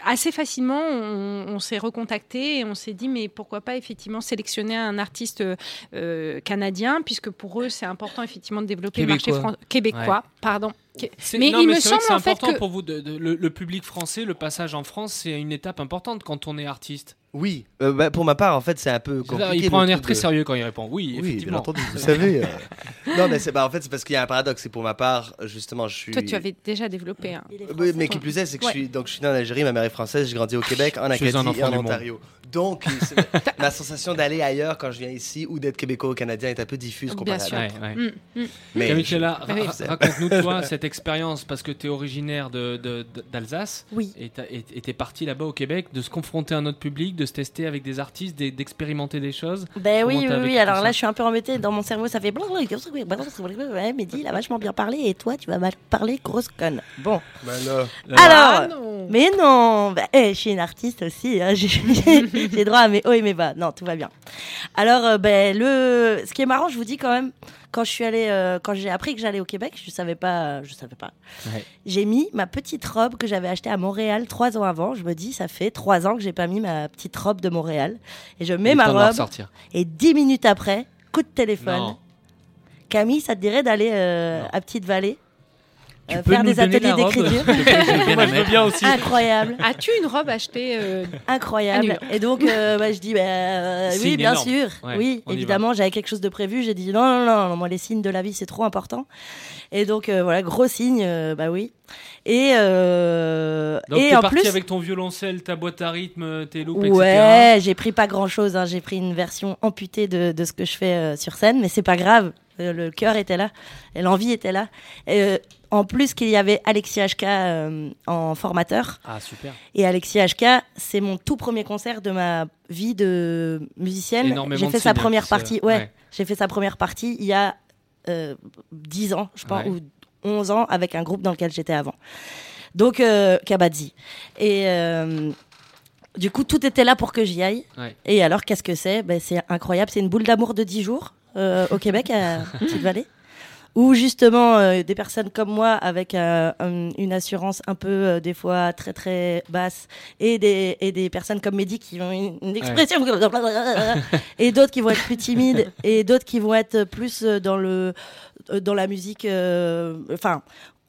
Speaker 5: assez facilement, on, s'est recontacté et on s'est dit, mais pourquoi pas effectivement sélectionner un artiste euh, canadien, puisque pour eux, c'est important effectivement de développer le marché québécois. Pardon.
Speaker 4: C'est-
Speaker 5: Mais
Speaker 4: non,
Speaker 5: il
Speaker 4: mais
Speaker 5: me semble
Speaker 4: c'est
Speaker 5: en fait
Speaker 4: important
Speaker 5: que
Speaker 4: pour vous. de- de- le, le public français, le passage en France, c'est une étape importante quand on est artiste.
Speaker 7: Oui, euh, bah, pour ma part, en fait, c'est un peu compliqué.
Speaker 4: il prend un air très
Speaker 7: de-
Speaker 4: sérieux quand il répond. Oui,
Speaker 7: Oui, bien
Speaker 4: effectivement.
Speaker 7: entendu. Vous savez. euh, Non, mais c'est bah, en fait, c'est parce qu'il y a un paradoxe. C'est pour ma part, justement, je suis.
Speaker 5: toi, tu avais déjà développé. un-
Speaker 7: Oui, mais qui plus est, c'est que
Speaker 5: Ouais.
Speaker 7: je suis donc je suis né en Algérie, ma mère est française, j'ai grandi au Québec, en
Speaker 4: Je suis
Speaker 7: Acadie
Speaker 4: un
Speaker 7: et
Speaker 4: enfant
Speaker 7: en. Ontario. Donc ma sensation d'aller ailleurs quand je viens ici ou d'être québécois ou canadien est un peu diffuse
Speaker 5: Bien
Speaker 7: comparée
Speaker 5: sûr.
Speaker 7: à
Speaker 4: Ouais, ouais.
Speaker 5: Mm, mm.
Speaker 7: Mais
Speaker 4: Camilla,
Speaker 5: Ah oui.
Speaker 4: ra- raconte-nous toi cette expérience parce que tu es originaire de- de- de- d'Alsace
Speaker 10: Oui.
Speaker 4: et et t'es parti là-bas au Québec de se confronter à un autre public, de se tester avec des artistes, d'e- d'expérimenter des choses.
Speaker 10: Ben oui,
Speaker 4: Comment
Speaker 10: oui, oui. Alors là, je suis un peu embêtée. Dans mon cerveau, ça fait. Ouais, Mehdi, il a vachement bien parlé. Et toi, tu vas mal parler, grosse conne. Bon.
Speaker 7: Ben là,
Speaker 5: Ah
Speaker 10: Alors.
Speaker 5: non
Speaker 10: Mais non, bah, eh, je suis une artiste aussi. hein, J'ai droit à mes hauts et mes bas. Non, tout va bien. Alors, euh, ben, le, ce qui est marrant, je vous dis quand même, quand je suis allée, euh, quand j'ai appris que j'allais au Québec, je savais pas, je savais pas.
Speaker 4: Ouais.
Speaker 10: J'ai mis ma petite robe que j'avais achetée à Montréal trois ans avant. Je me dis, ça fait trois ans que j'ai pas mis ma petite robe de Montréal, et je mets ma robe. Et dix minutes après, coup de téléphone.
Speaker 4: Non.
Speaker 10: Camille, ça te dirait d'aller euh, à Petite Vallée?
Speaker 4: Tu
Speaker 10: euh,
Speaker 4: peux
Speaker 10: faire
Speaker 4: nous
Speaker 10: des ateliers d'écriture
Speaker 6: Moi, je veux bien aussi.
Speaker 10: Incroyable.
Speaker 5: As-tu une robe achetée euh,
Speaker 10: Incroyable. Et donc, euh, bah, je dis, bah, euh, oui, bien
Speaker 4: énorme.
Speaker 10: sûr.
Speaker 4: Ouais,
Speaker 10: oui, évidemment, j'avais quelque chose de prévu. J'ai dit, non, non, non, non, moi, les signes de la vie, c'est trop important. Et donc, euh, voilà, gros signe, euh, bah oui. Et, euh,
Speaker 4: Donc
Speaker 10: et
Speaker 4: t'es
Speaker 10: en
Speaker 4: parti
Speaker 10: plus,
Speaker 4: avec ton violoncelle, ta boîte à rythme, tes loupes, etc.
Speaker 10: ouais, j'ai pris pas grand chose. J'ai pris une version amputée de, de ce que je fais euh, sur scène, mais c'est pas grave. Euh, le cœur était là, et l'envie était là. Et, euh, en plus qu'il y avait Alexis HK euh, en formateur.
Speaker 4: Ah super.
Speaker 10: Et Alexis HK, c'est mon tout premier concert de ma vie de musicienne. J'ai fait sa première partie. Ouais,
Speaker 4: ouais.
Speaker 10: j'ai fait sa première partie il y a euh, 10 ans, je pense,
Speaker 4: Ouais.
Speaker 10: ou 11 ans, avec un groupe dans lequel j'étais avant. Donc, euh, Kabadzi. Et euh, du coup, tout était là pour que j'y aille.
Speaker 4: Ouais.
Speaker 10: Et alors, qu'est-ce que c'est? Ben, C'est incroyable. C'est une boule d'amour de 10 jours euh, au Québec, à Petite-Vallée. Où justement, euh, des personnes comme moi, avec euh, un- une assurance un peu, euh, des fois, très très basse, et des, et des personnes comme Mehdi qui ont une, une expression, et d'autres qui vont être plus timides, et d'autres qui vont être plus dans, le, dans la musique. Enfin,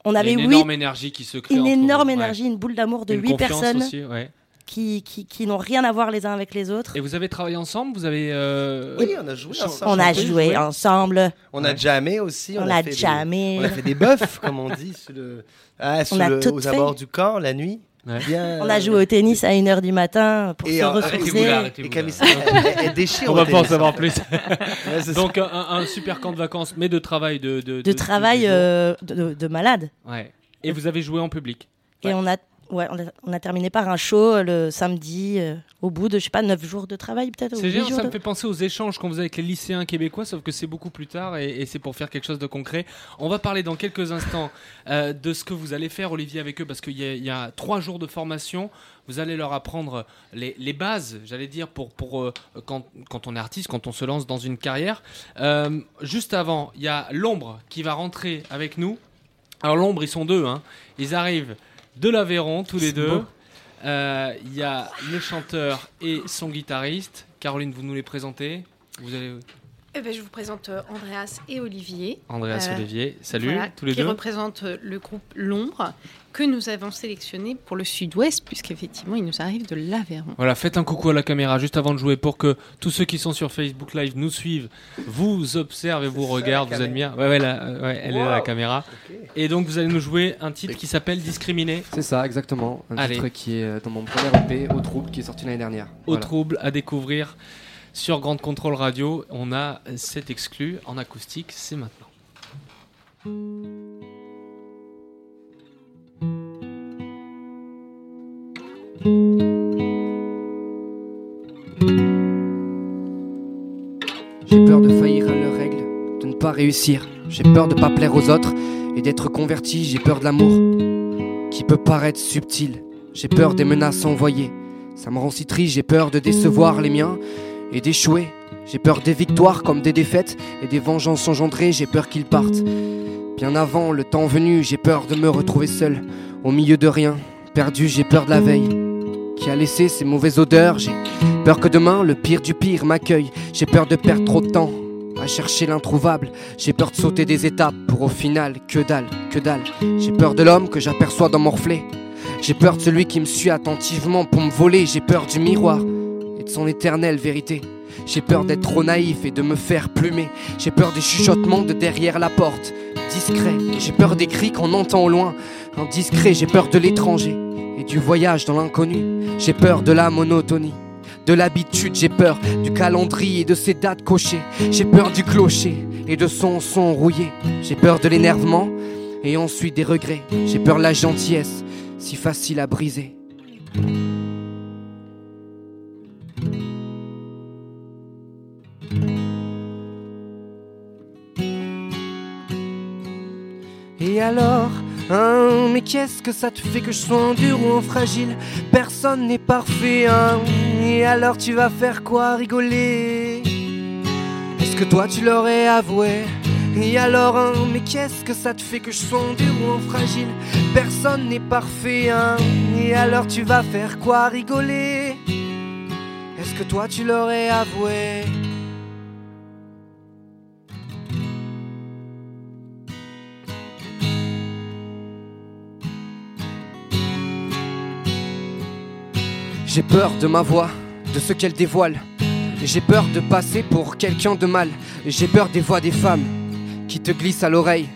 Speaker 10: on avait
Speaker 4: une énorme énergie qui se crée.
Speaker 10: une énorme
Speaker 4: Ouais.
Speaker 10: énergie, une boule d'amour de huit personnes
Speaker 4: aussi, ouais.
Speaker 10: Qui, qui, qui n'ont rien à voir les uns avec les autres.
Speaker 4: Et vous avez travaillé ensemble Vous avez. euh,
Speaker 7: Oui, on a joué ensemble.
Speaker 10: On a
Speaker 4: chanté,
Speaker 10: joué ensemble,
Speaker 7: On a jamais aussi.
Speaker 10: on a
Speaker 7: fait des-
Speaker 10: jamais.
Speaker 7: On a fait des bœufs, comme on dit, sur le, ah, sur
Speaker 10: a
Speaker 7: le-
Speaker 10: tout
Speaker 7: aux
Speaker 10: fait.
Speaker 7: abords du camp, la nuit.
Speaker 4: Ouais.
Speaker 7: Bien,
Speaker 10: On a joué au tennis à 1h du matin pour
Speaker 7: Et
Speaker 10: se
Speaker 4: arrêtez-vous
Speaker 7: Et
Speaker 4: là.
Speaker 7: Camille, elle, elle- elle déchire.
Speaker 4: On va pas en
Speaker 7: tennis,
Speaker 4: savoir plus.
Speaker 7: Ouais,
Speaker 4: Donc un, un super camp de vacances, mais de travail de. De,
Speaker 10: De travail
Speaker 4: de- de-
Speaker 10: euh, de, de- de malade.
Speaker 4: Ouais. Et vous avez joué en public.
Speaker 10: Et on a, ouais, on, a, on a terminé par un show euh, le samedi, euh, au bout de, je sais pas, 9 jours de travail peut-être.
Speaker 4: C'est génial, ça
Speaker 10: de-
Speaker 4: me fait penser aux échanges qu'on faisait avec les lycéens québécois, sauf que c'est beaucoup plus tard et, et c'est pour faire quelque chose de concret. On va parler dans quelques instants euh, de ce que vous allez faire, Olivier, avec eux, parce qu'il y, a- il y a trois jours de formation. Vous allez leur apprendre les, les bases, j'allais dire, pour, pour euh, quand, quand on est artiste, quand on se lance dans une carrière. Juste avant, il y a l'ombre qui va rentrer avec nous. Alors l'ombre, ils sont deux, hein. ils arrivent de l'Aveyron, tous les deux. Euh, Il y a le chanteur et son guitariste. Caroline, vous nous les présentez Vous allez
Speaker 5: Eh ben, Je vous présente euh, Andreas et Olivier.
Speaker 4: Andreas
Speaker 5: Euh,
Speaker 4: Olivier, salut
Speaker 5: Voilà,
Speaker 4: tous les
Speaker 5: qui
Speaker 4: deux.
Speaker 5: représentent euh, le groupe L'Ombre, que nous avons sélectionné pour le sud-ouest, puisqu'effectivement, il nous arrive de l'Aveyron.
Speaker 4: Voilà, faites un coucou à la caméra juste avant de jouer pour que tous ceux qui sont sur Facebook Live nous suivent, vous observent et vous regardent, vous admirent. Ouais, ouais, elle est là la caméra. Et donc vous allez nous jouer un titre qui s'appelle Discriminé
Speaker 11: C'est ça, exactement. Un
Speaker 4: Allez.
Speaker 11: titre qui est dans mon premier EP, Au Trouble, qui est sorti l'année dernière.
Speaker 4: au
Speaker 11: Voilà.
Speaker 4: trouble à découvrir sur Grande Contrôle Radio. On a cet exclu en acoustique, c'est maintenant.
Speaker 11: J'ai peur de faillir à leurs règles, de ne pas réussir. J'ai peur de pas plaire aux autres et d'être converti. J'ai peur de l'amour qui peut paraître subtil. J'ai peur des menaces envoyées. Ça me rend si triste. J'ai peur de décevoir les miens et d'échouer. J'ai peur des victoires comme des défaites et des vengeances engendrées. J'ai peur qu'ils partent. Bien avant le temps venu, j'ai peur de me retrouver seul au milieu de rien. Perdu, j'ai peur de la veille qui a laissé ses mauvaises odeurs? J'ai peur que demain le pire du pire m'accueille. J'ai peur de perdre trop de temps à chercher l'introuvable. J'ai peur de sauter des étapes pour au final que dalle, que dalle. J'ai peur de l'homme que j'aperçois dans mon reflet. J'ai peur de celui qui me suit attentivement pour me voler. J'ai peur du miroir de son éternelle vérité. J'ai peur d'être trop naïf et de me faire plumer. J'ai peur des chuchotements de derrière la porte, discret. J'ai peur des cris qu'on entend au loin, indiscret. J'ai peur de l'étranger et du voyage dans l'inconnu. J'ai peur de la monotonie. De l'habitude, j'ai peur du calendrier et de ses dates cochées. J'ai peur du clocher et de son son rouillé. J'ai peur de l'énervement et ensuite des regrets. J'ai peur de la gentillesse, si facile à briser. Et alors, hein, mais qu'est-ce que ça te fait que je sois en dur ou en fragile? Personne n'est parfait, hein. Et alors tu vas faire quoi? Rigoler? Est-ce que toi tu l'aurais avoué? Et alors, hein, mais qu'est-ce que ça te fait que je sois en dur ou en fragile? Personne n'est parfait, hein. Et alors tu vas faire quoi? Rigoler? Est-ce que toi tu l'aurais avoué? J'ai peur de ma voix, de ce qu'elle dévoile. J'ai peur de passer pour quelqu'un de mal. J'ai peur des voix des femmes qui te glissent à l'oreille.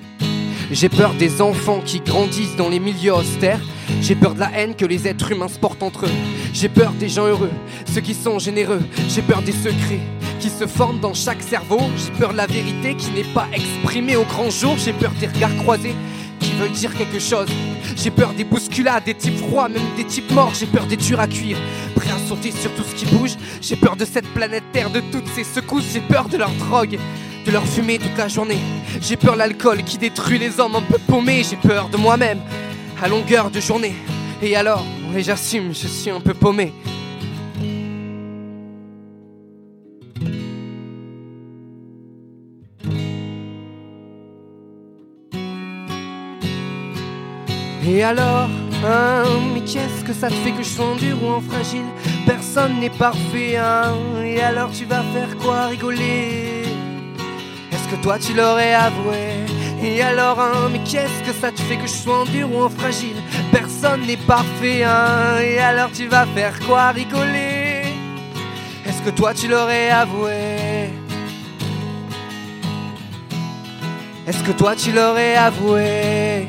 Speaker 11: J'ai peur des enfants qui grandissent dans les milieux austères. J'ai peur de la haine que les êtres humains se portent entre eux. J'ai peur des gens heureux, ceux qui sont généreux. J'ai peur des secrets qui se forment dans chaque cerveau. J'ai peur de la vérité qui n'est pas exprimée au grand jour. J'ai peur des regards croisés qui veulent dire quelque chose? J'ai peur des bousculades, des types froids, même des types morts. J'ai peur des durs à cuire, prêts à sauter sur tout ce qui bouge. J'ai peur de cette planète Terre, de toutes ces secousses. J'ai peur de leur drogue, de leur fumée toute la journée. J'ai peur l'alcool qui détruit les hommes un peu paumés. J'ai peur de moi-même à longueur de journée. Et alors, et j'assume, je suis un peu paumé. Et alors, hein, mais qu'est-ce que ça te fait que je sois dur ou en fragile? Personne n'est parfait, hein. Et alors tu vas faire quoi? Rigoler? Est-ce que toi tu l'aurais avoué? Et alors, hein, mais qu'est-ce que ça te fait que je sois dur ou en fragile? Personne n'est parfait, hein. Et alors tu vas faire quoi? Rigoler? Est-ce que toi tu l'aurais avoué? Est-ce que toi tu l'aurais avoué?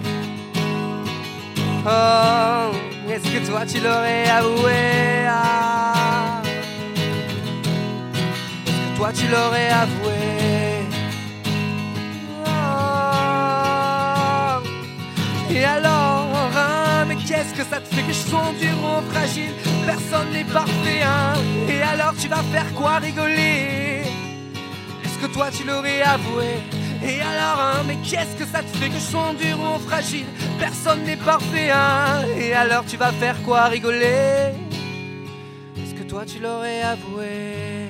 Speaker 11: Oh, est-ce que toi tu l'aurais avoué ah? Est-ce que toi tu l'aurais avoué? Oh. Et alors, hein, mais qu'est-ce que ça te fait que je sois en dur ou en fragile? Personne n'est parfait, hein? Et alors tu vas faire quoi rigoler? Est-ce que toi tu l'aurais avoué? Et alors, hein, mais qu'est-ce que ça te fait que je sois en dur ou en fragile? Personne n'est parfait, hein Et alors tu vas faire quoi rigoler? Est-ce que toi tu l'aurais avoué?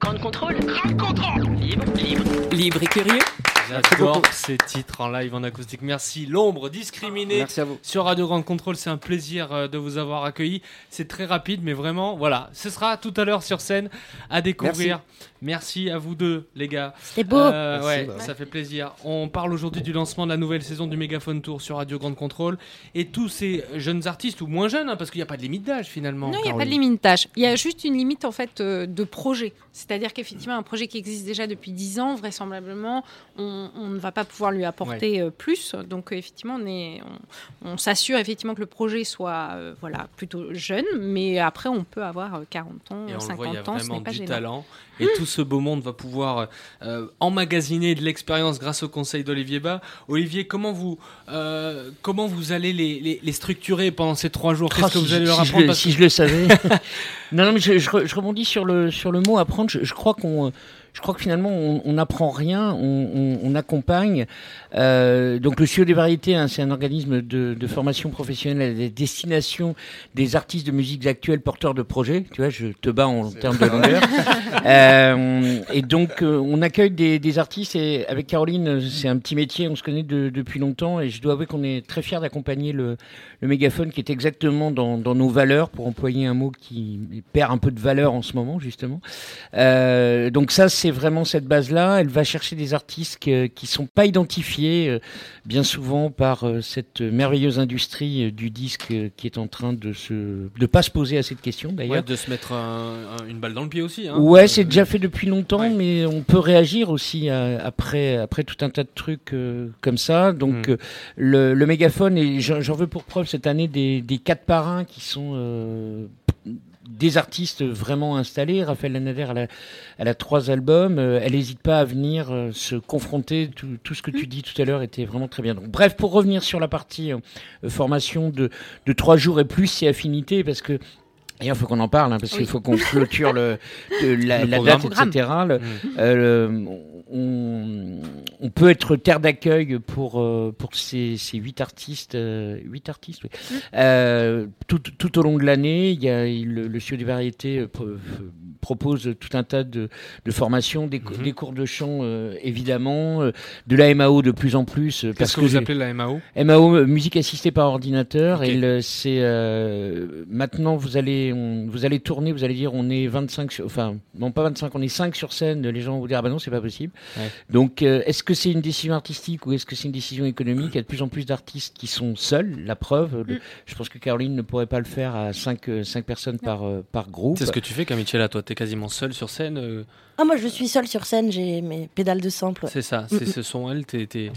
Speaker 1: Grand contrôle. Grand contrôle. Libre, libre.
Speaker 4: Libre et curieux. J'adore ces titres en live en acoustique. Merci. L'ombre discriminée.
Speaker 11: Merci à vous.
Speaker 4: Sur Radio Grand Contrôle, c'est un plaisir euh, de vous avoir accueilli. C'est très rapide, mais vraiment, voilà. Ce sera tout à l'heure sur scène à découvrir. Merci, à vous deux, les gars.
Speaker 10: C'était beau.
Speaker 4: Euh,
Speaker 7: Merci,
Speaker 4: ouais,
Speaker 7: bah
Speaker 4: ça fait plaisir. On parle aujourd'hui du lancement de la nouvelle saison du Mégaphone Tour sur Radio Grand Contrôle. Et tous ces jeunes artistes, ou moins jeunes, hein, parce qu'il n'y a pas de limite d'âge finalement.
Speaker 5: Non, il n'y a pas de limite d'âge. Il y a juste une limite en fait euh, de projet. C'est-à-dire qu'effectivement, un projet qui existe déjà depuis 10 ans, vraisemblablement, on, on ne va pas pouvoir lui apporter euh, plus. Donc euh, effectivement, on, est- on, on s'assure effectivement que le projet soit euh, voilà, plutôt jeune, mais après, on peut avoir euh, 40 ans,
Speaker 4: Et on le voit, il y a
Speaker 5: 50 ans, ce
Speaker 4: vraiment
Speaker 5: n'est pas
Speaker 4: du
Speaker 5: gênant.
Speaker 4: talent. Et tout ce beau monde va pouvoir euh, emmagasiner de l'expérience grâce au conseil d'Olivier Bas. Olivier, comment vous, euh, comment vous allez les, les- les structurer pendant ces trois jours? Qu'est-ce
Speaker 6: Ah,
Speaker 4: que
Speaker 6: si
Speaker 4: vous allez
Speaker 6: je-
Speaker 4: leur
Speaker 6: si je
Speaker 4: apprendre? Parce
Speaker 6: Si
Speaker 4: que-
Speaker 6: je le savais. non, non, mais je, je re- je rebondis sur le, sur le mot apprendre. Je crois qu'on. Je crois que finalement, on n'apprend rien, on, on- on accompagne. Euh, donc, le CIO des variétés, hein, c'est un organisme de, de formation professionnelle à destination des artistes de musique actuelle porteurs de projets. Tu vois, je te bats en termes de longueur. Euh, et donc, euh, on accueille des, des artistes et avec Caroline, c'est un petit métier, on se connaît de- depuis longtemps et je dois avouer qu'on est très fiers d'accompagner le, le mégaphone qui est exactement dans, dans nos valeurs, pour employer un mot qui perd un peu de valeur en ce moment, justement. Euh, donc ça, c'est c'est vraiment cette base-là. Elle va chercher des artistes que- qui sont pas identifiés euh, bien souvent par euh, cette merveilleuse industrie euh, du disque qui est en train de se de pas se poser à cette question
Speaker 4: Ouais,
Speaker 6: d'ailleurs.
Speaker 4: de se mettre un- un- une balle dans le pied aussi. hein.
Speaker 6: Ouais, c'est déjà fait depuis longtemps, mais on peut réagir aussi après, après tout un tas de trucs comme ça. Donc
Speaker 4: Mm.
Speaker 6: le, le mégaphone, et j'en j'en veux pour preuve cette année des, des quatre parrains qui sont euh, des artistes vraiment installés. Raphaël Lanader, elle a, elle a trois albums. euh, elle n'hésite pas à venir euh, se confronter. Tout, tout ce que tu dis tout à l'heure était vraiment très bien. Donc, bref, pour revenir sur la partie euh, formation de, de trois jours et plus, c'est affinité, parce que D'ailleurs, il faut qu'on en parle, hein, parce
Speaker 4: Oui.
Speaker 6: qu'il faut qu'on clôture le, le- la,
Speaker 4: Le
Speaker 6: la date, etc. Le- euh, on, on peut être terre d'accueil pour, euh, pour ces, ces huit artistes, euh, huit artistes, oui. Euh, tout, tout au long de l'année. Il y a le, le studio des variétés pro- propose tout un tas de, de formations, des, cou- des cours de chant évidemment, de la MAO de plus en plus. parce
Speaker 4: Qu'est-ce que vous appelez la MAO
Speaker 6: MAO, musique assistée par ordinateur. Et c'est maintenant vous allez on- vous allez tourner, vous allez dire on est 25, sur- enfin non pas 25, on est 5 sur scène. Les gens vont vous dire ah bah non c'est pas possible.
Speaker 4: Ouais.
Speaker 6: Donc euh, est-ce que c'est une décision artistique ou est-ce que c'est une décision économique? Il y a de plus en plus d'artistes qui sont seuls. La preuve, le- je pense que Caroline ne pourrait pas le faire à 5 cinq personnes par euh, par groupe.
Speaker 4: C'est ce que tu fais, Camilla. Toi, t'es quasiment seul sur scène. Euh,
Speaker 10: Ah, moi, je suis seule sur scène, j'ai mes pédales de sample.
Speaker 4: C'est ça.
Speaker 10: Mm,
Speaker 4: C'est
Speaker 10: mm.
Speaker 4: ce sont elles. t'es- t'es-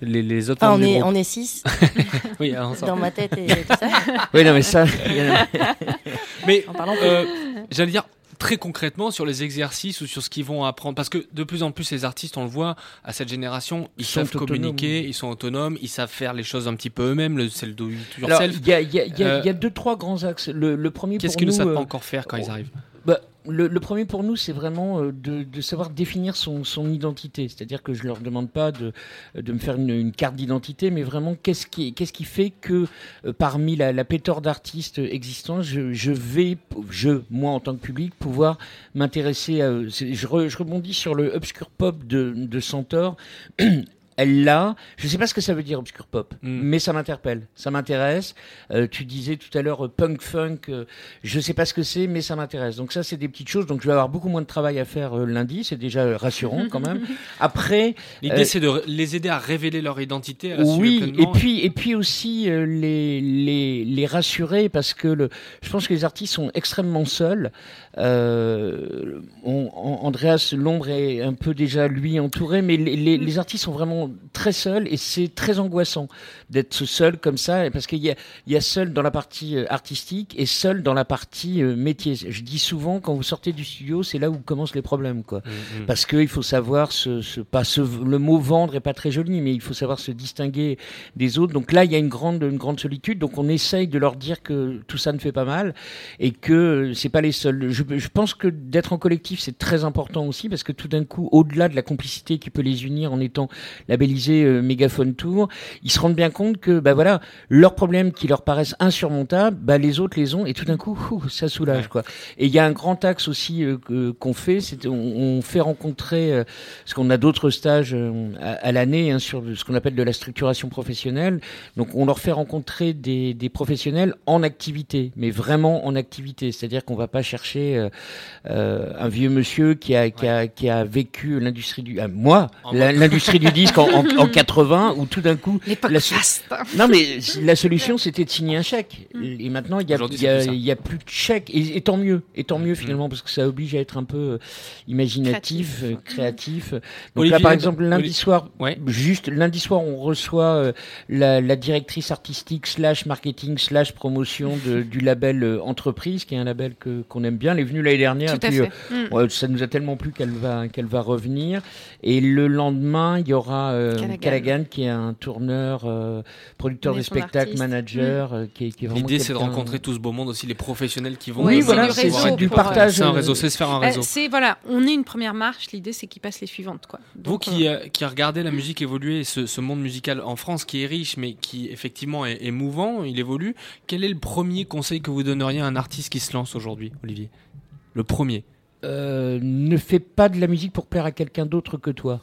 Speaker 4: les, les autres.
Speaker 10: Enfin, on est, on est six.
Speaker 4: oui, ça-
Speaker 10: Dans ma tête et tout ça.
Speaker 6: Oui, non, mais ça.
Speaker 4: Mais
Speaker 10: En parlant
Speaker 4: euh, j'allais dire très concrètement sur les exercices ou sur ce qu'ils vont apprendre parce que de plus en plus les artistes on le voit à cette génération ils, savent communiquer
Speaker 6: autonomes.
Speaker 4: ils sont autonomes ils savent faire les choses un petit peu eux-mêmes le c'est le do it
Speaker 6: Alors,
Speaker 4: yourself
Speaker 6: il y a, y y
Speaker 4: Euh,
Speaker 6: y deux, trois grands axes. Le, le premier
Speaker 4: qu'est-ce
Speaker 6: pour
Speaker 4: qu'ils ne savent
Speaker 6: euh,
Speaker 4: pas encore faire quand ils arrivent?
Speaker 6: Bah, le, premier pour nous, c'est vraiment euh, de, savoir définir son, identité. C'est-à-dire que je leur demande pas de, me faire une, carte d'identité, mais vraiment qu'est-ce qui, qui fait que euh, parmi la, la pléthore d'artistes existants, je, vais, je, moi en tant que public, pouvoir m'intéresser à eux? Je, re- je rebondis sur le obscure pop de, de Centaure. Elle l'a. Je ne sais pas ce que ça veut dire obscure pop, mais ça m'interpelle, ça m'intéresse. Euh, tu disais tout à l'heure euh, punk funk. euh, je ne sais pas ce que c'est, mais ça m'intéresse. Donc ça, c'est des petites choses. Donc je vais avoir beaucoup moins de travail à faire lundi. C'est déjà rassurant quand même. Après,
Speaker 4: l'idée c'est de les aider à révéler leur identité à
Speaker 6: oui, et puis et puis aussi les, les les rassurer parce que le, je pense que les artistes sont extrêmement seuls. On- Andreas Lombre est un peu déjà lui entouré, mais les, les artistes sont vraiment très seuls et c'est très angoissant d'être seul comme ça parce qu'il y a il y a seul dans la partie euh, artistique et seul dans la partie euh, métier. Je dis souvent quand vous sortez du studio, c'est là où commencent les problèmes quoi.
Speaker 4: Mhm.
Speaker 6: Parce qu'il faut savoir se, se, pas se, le mot vendre est pas très joli, mais il faut savoir se distinguer des autres. Donc là, il y a une grande, une grande solitude. Donc on essaye de leur dire que tout ça ne fait pas mal et que c'est pas les seuls. Je, je pense que d'être en collectif, c'est très important aussi parce que tout d'un coup, au-delà de la complicité qui peut les unir en étant labellisé euh, Mégaphone Tour, ils se rendent bien compte que, bah voilà, leurs problèmes qui leur paraissent insurmontables, bah les autres les ont et tout d'un coup, ouh, ça soulage quoi. Et il y a un grand axe aussi euh, qu'on fait, c'est on, on fait rencontrer, euh, parce qu'on a d'autres stages euh, à, à l'année hein, sur ce qu'on appelle de la structuration professionnelle. Donc on leur fait rencontrer des, des professionnels en activité, mais vraiment en activité. C'est-à-dire qu'on va pas chercher euh, un vieux monsieur qui a, qui a, qui a vécu l'industrie du, ah, moi, l'industrie du disque en, en, en 80, où tout d'un coup, la so-
Speaker 5: faste.
Speaker 6: non, mais la solution, c'était de signer un chèque. Et maintenant, il y a,
Speaker 4: Aujourd'hui,
Speaker 6: il y a- y a plus de chèques. Et, et tant mieux. Et tant mieux, finalement, parce que ça oblige à être un peu euh, imaginatif,
Speaker 5: Créatif.
Speaker 6: euh, créatif. Donc
Speaker 4: Olivier,
Speaker 6: là, par exemple, lundi soir,
Speaker 4: Ouais.
Speaker 6: juste lundi soir, on reçoit euh, la, la directrice artistique slash marketing slash promotion de- du label euh, Entreprise, qui est un label que qu'on aime bien. Elle est venue l'année dernière.
Speaker 5: Tout à
Speaker 6: puis,
Speaker 5: fait.
Speaker 6: euh,
Speaker 5: Mm.
Speaker 6: ouais, ça nous a tellement plu qu'elle va qu'elle va revenir. Et le lendemain, il y aura euh,
Speaker 5: Callaghan.
Speaker 6: Callaghan, qui est un tourneur, euh, producteur de
Speaker 5: d'artistes.
Speaker 6: manager, euh, qui, est- qui est
Speaker 4: L'idée, c'est de rencontrer tout ce beau monde, aussi les professionnels qui vont.
Speaker 6: Oui, voilà, c'est du partage.
Speaker 4: C'est un
Speaker 6: euh,
Speaker 4: réseau, c'est se faire un
Speaker 5: Euh,
Speaker 4: réseau.
Speaker 5: c'est voilà, on est une première marche. L'idée, c'est qu'ils passent les suivantes, quoi.
Speaker 4: Vous qui, euh, qui regardez la musique évoluer, et ce, ce monde musical en France qui est riche, mais qui effectivement est, est mouvant, il évolue, quel est le premier conseil que vous donneriez à un artiste qui se lance aujourd'hui, Olivier? Le premier.
Speaker 6: euh, ne fais pas de la musique pour plaire à quelqu'un d'autre que toi.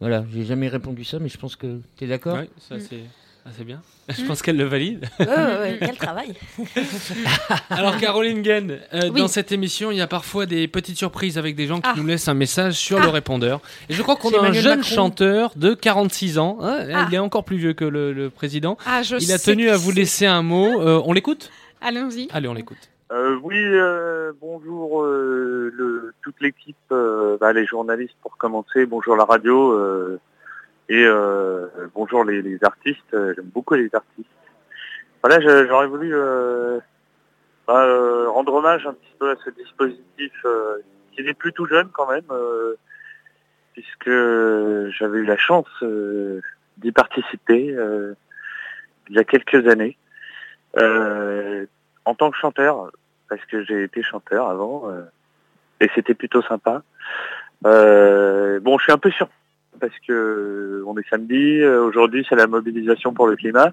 Speaker 6: Voilà, j'ai jamais répondu ça, mais je pense que tu es d'accord
Speaker 4: Ouais, ça, c'est Ah, c'est bien. Je pense qu'elle le valide.
Speaker 10: Ouais, ouais, ouais, quel travail.
Speaker 4: Alors Caroline Guen, euh,
Speaker 5: Oui.
Speaker 4: dans cette émission, il y a parfois des petites surprises avec des gens qui
Speaker 5: Ah.
Speaker 4: nous laissent un message sur le répondeur. Et je crois qu'on a un jeune
Speaker 5: Macron.
Speaker 4: chanteur de 46 ans. hein,
Speaker 5: Ah.
Speaker 4: Il est encore plus vieux que le, le président.
Speaker 5: Ah, je
Speaker 4: il a tenu à vous laisser un mot. Euh, on l'écoute?
Speaker 5: Allons-y.
Speaker 4: Allez, on l'écoute.
Speaker 12: Euh, oui, euh, bonjour euh, le, toute l'équipe, euh, bah, les journalistes pour commencer, bonjour la radio euh, et euh, bonjour les, les artistes. J'aime beaucoup les artistes. Voilà, j'aurais voulu bah, rendre hommage un petit peu à ce dispositif qui est plutôt jeune quand même, puisque j'avais eu la chance d'y participer il y a quelques années. En tant que chanteur, parce que j'ai été chanteur avant, euh, et c'était plutôt sympa. Euh, bon, je suis un peu surpris parce que euh, on est samedi, aujourd'hui c'est la mobilisation pour le climat,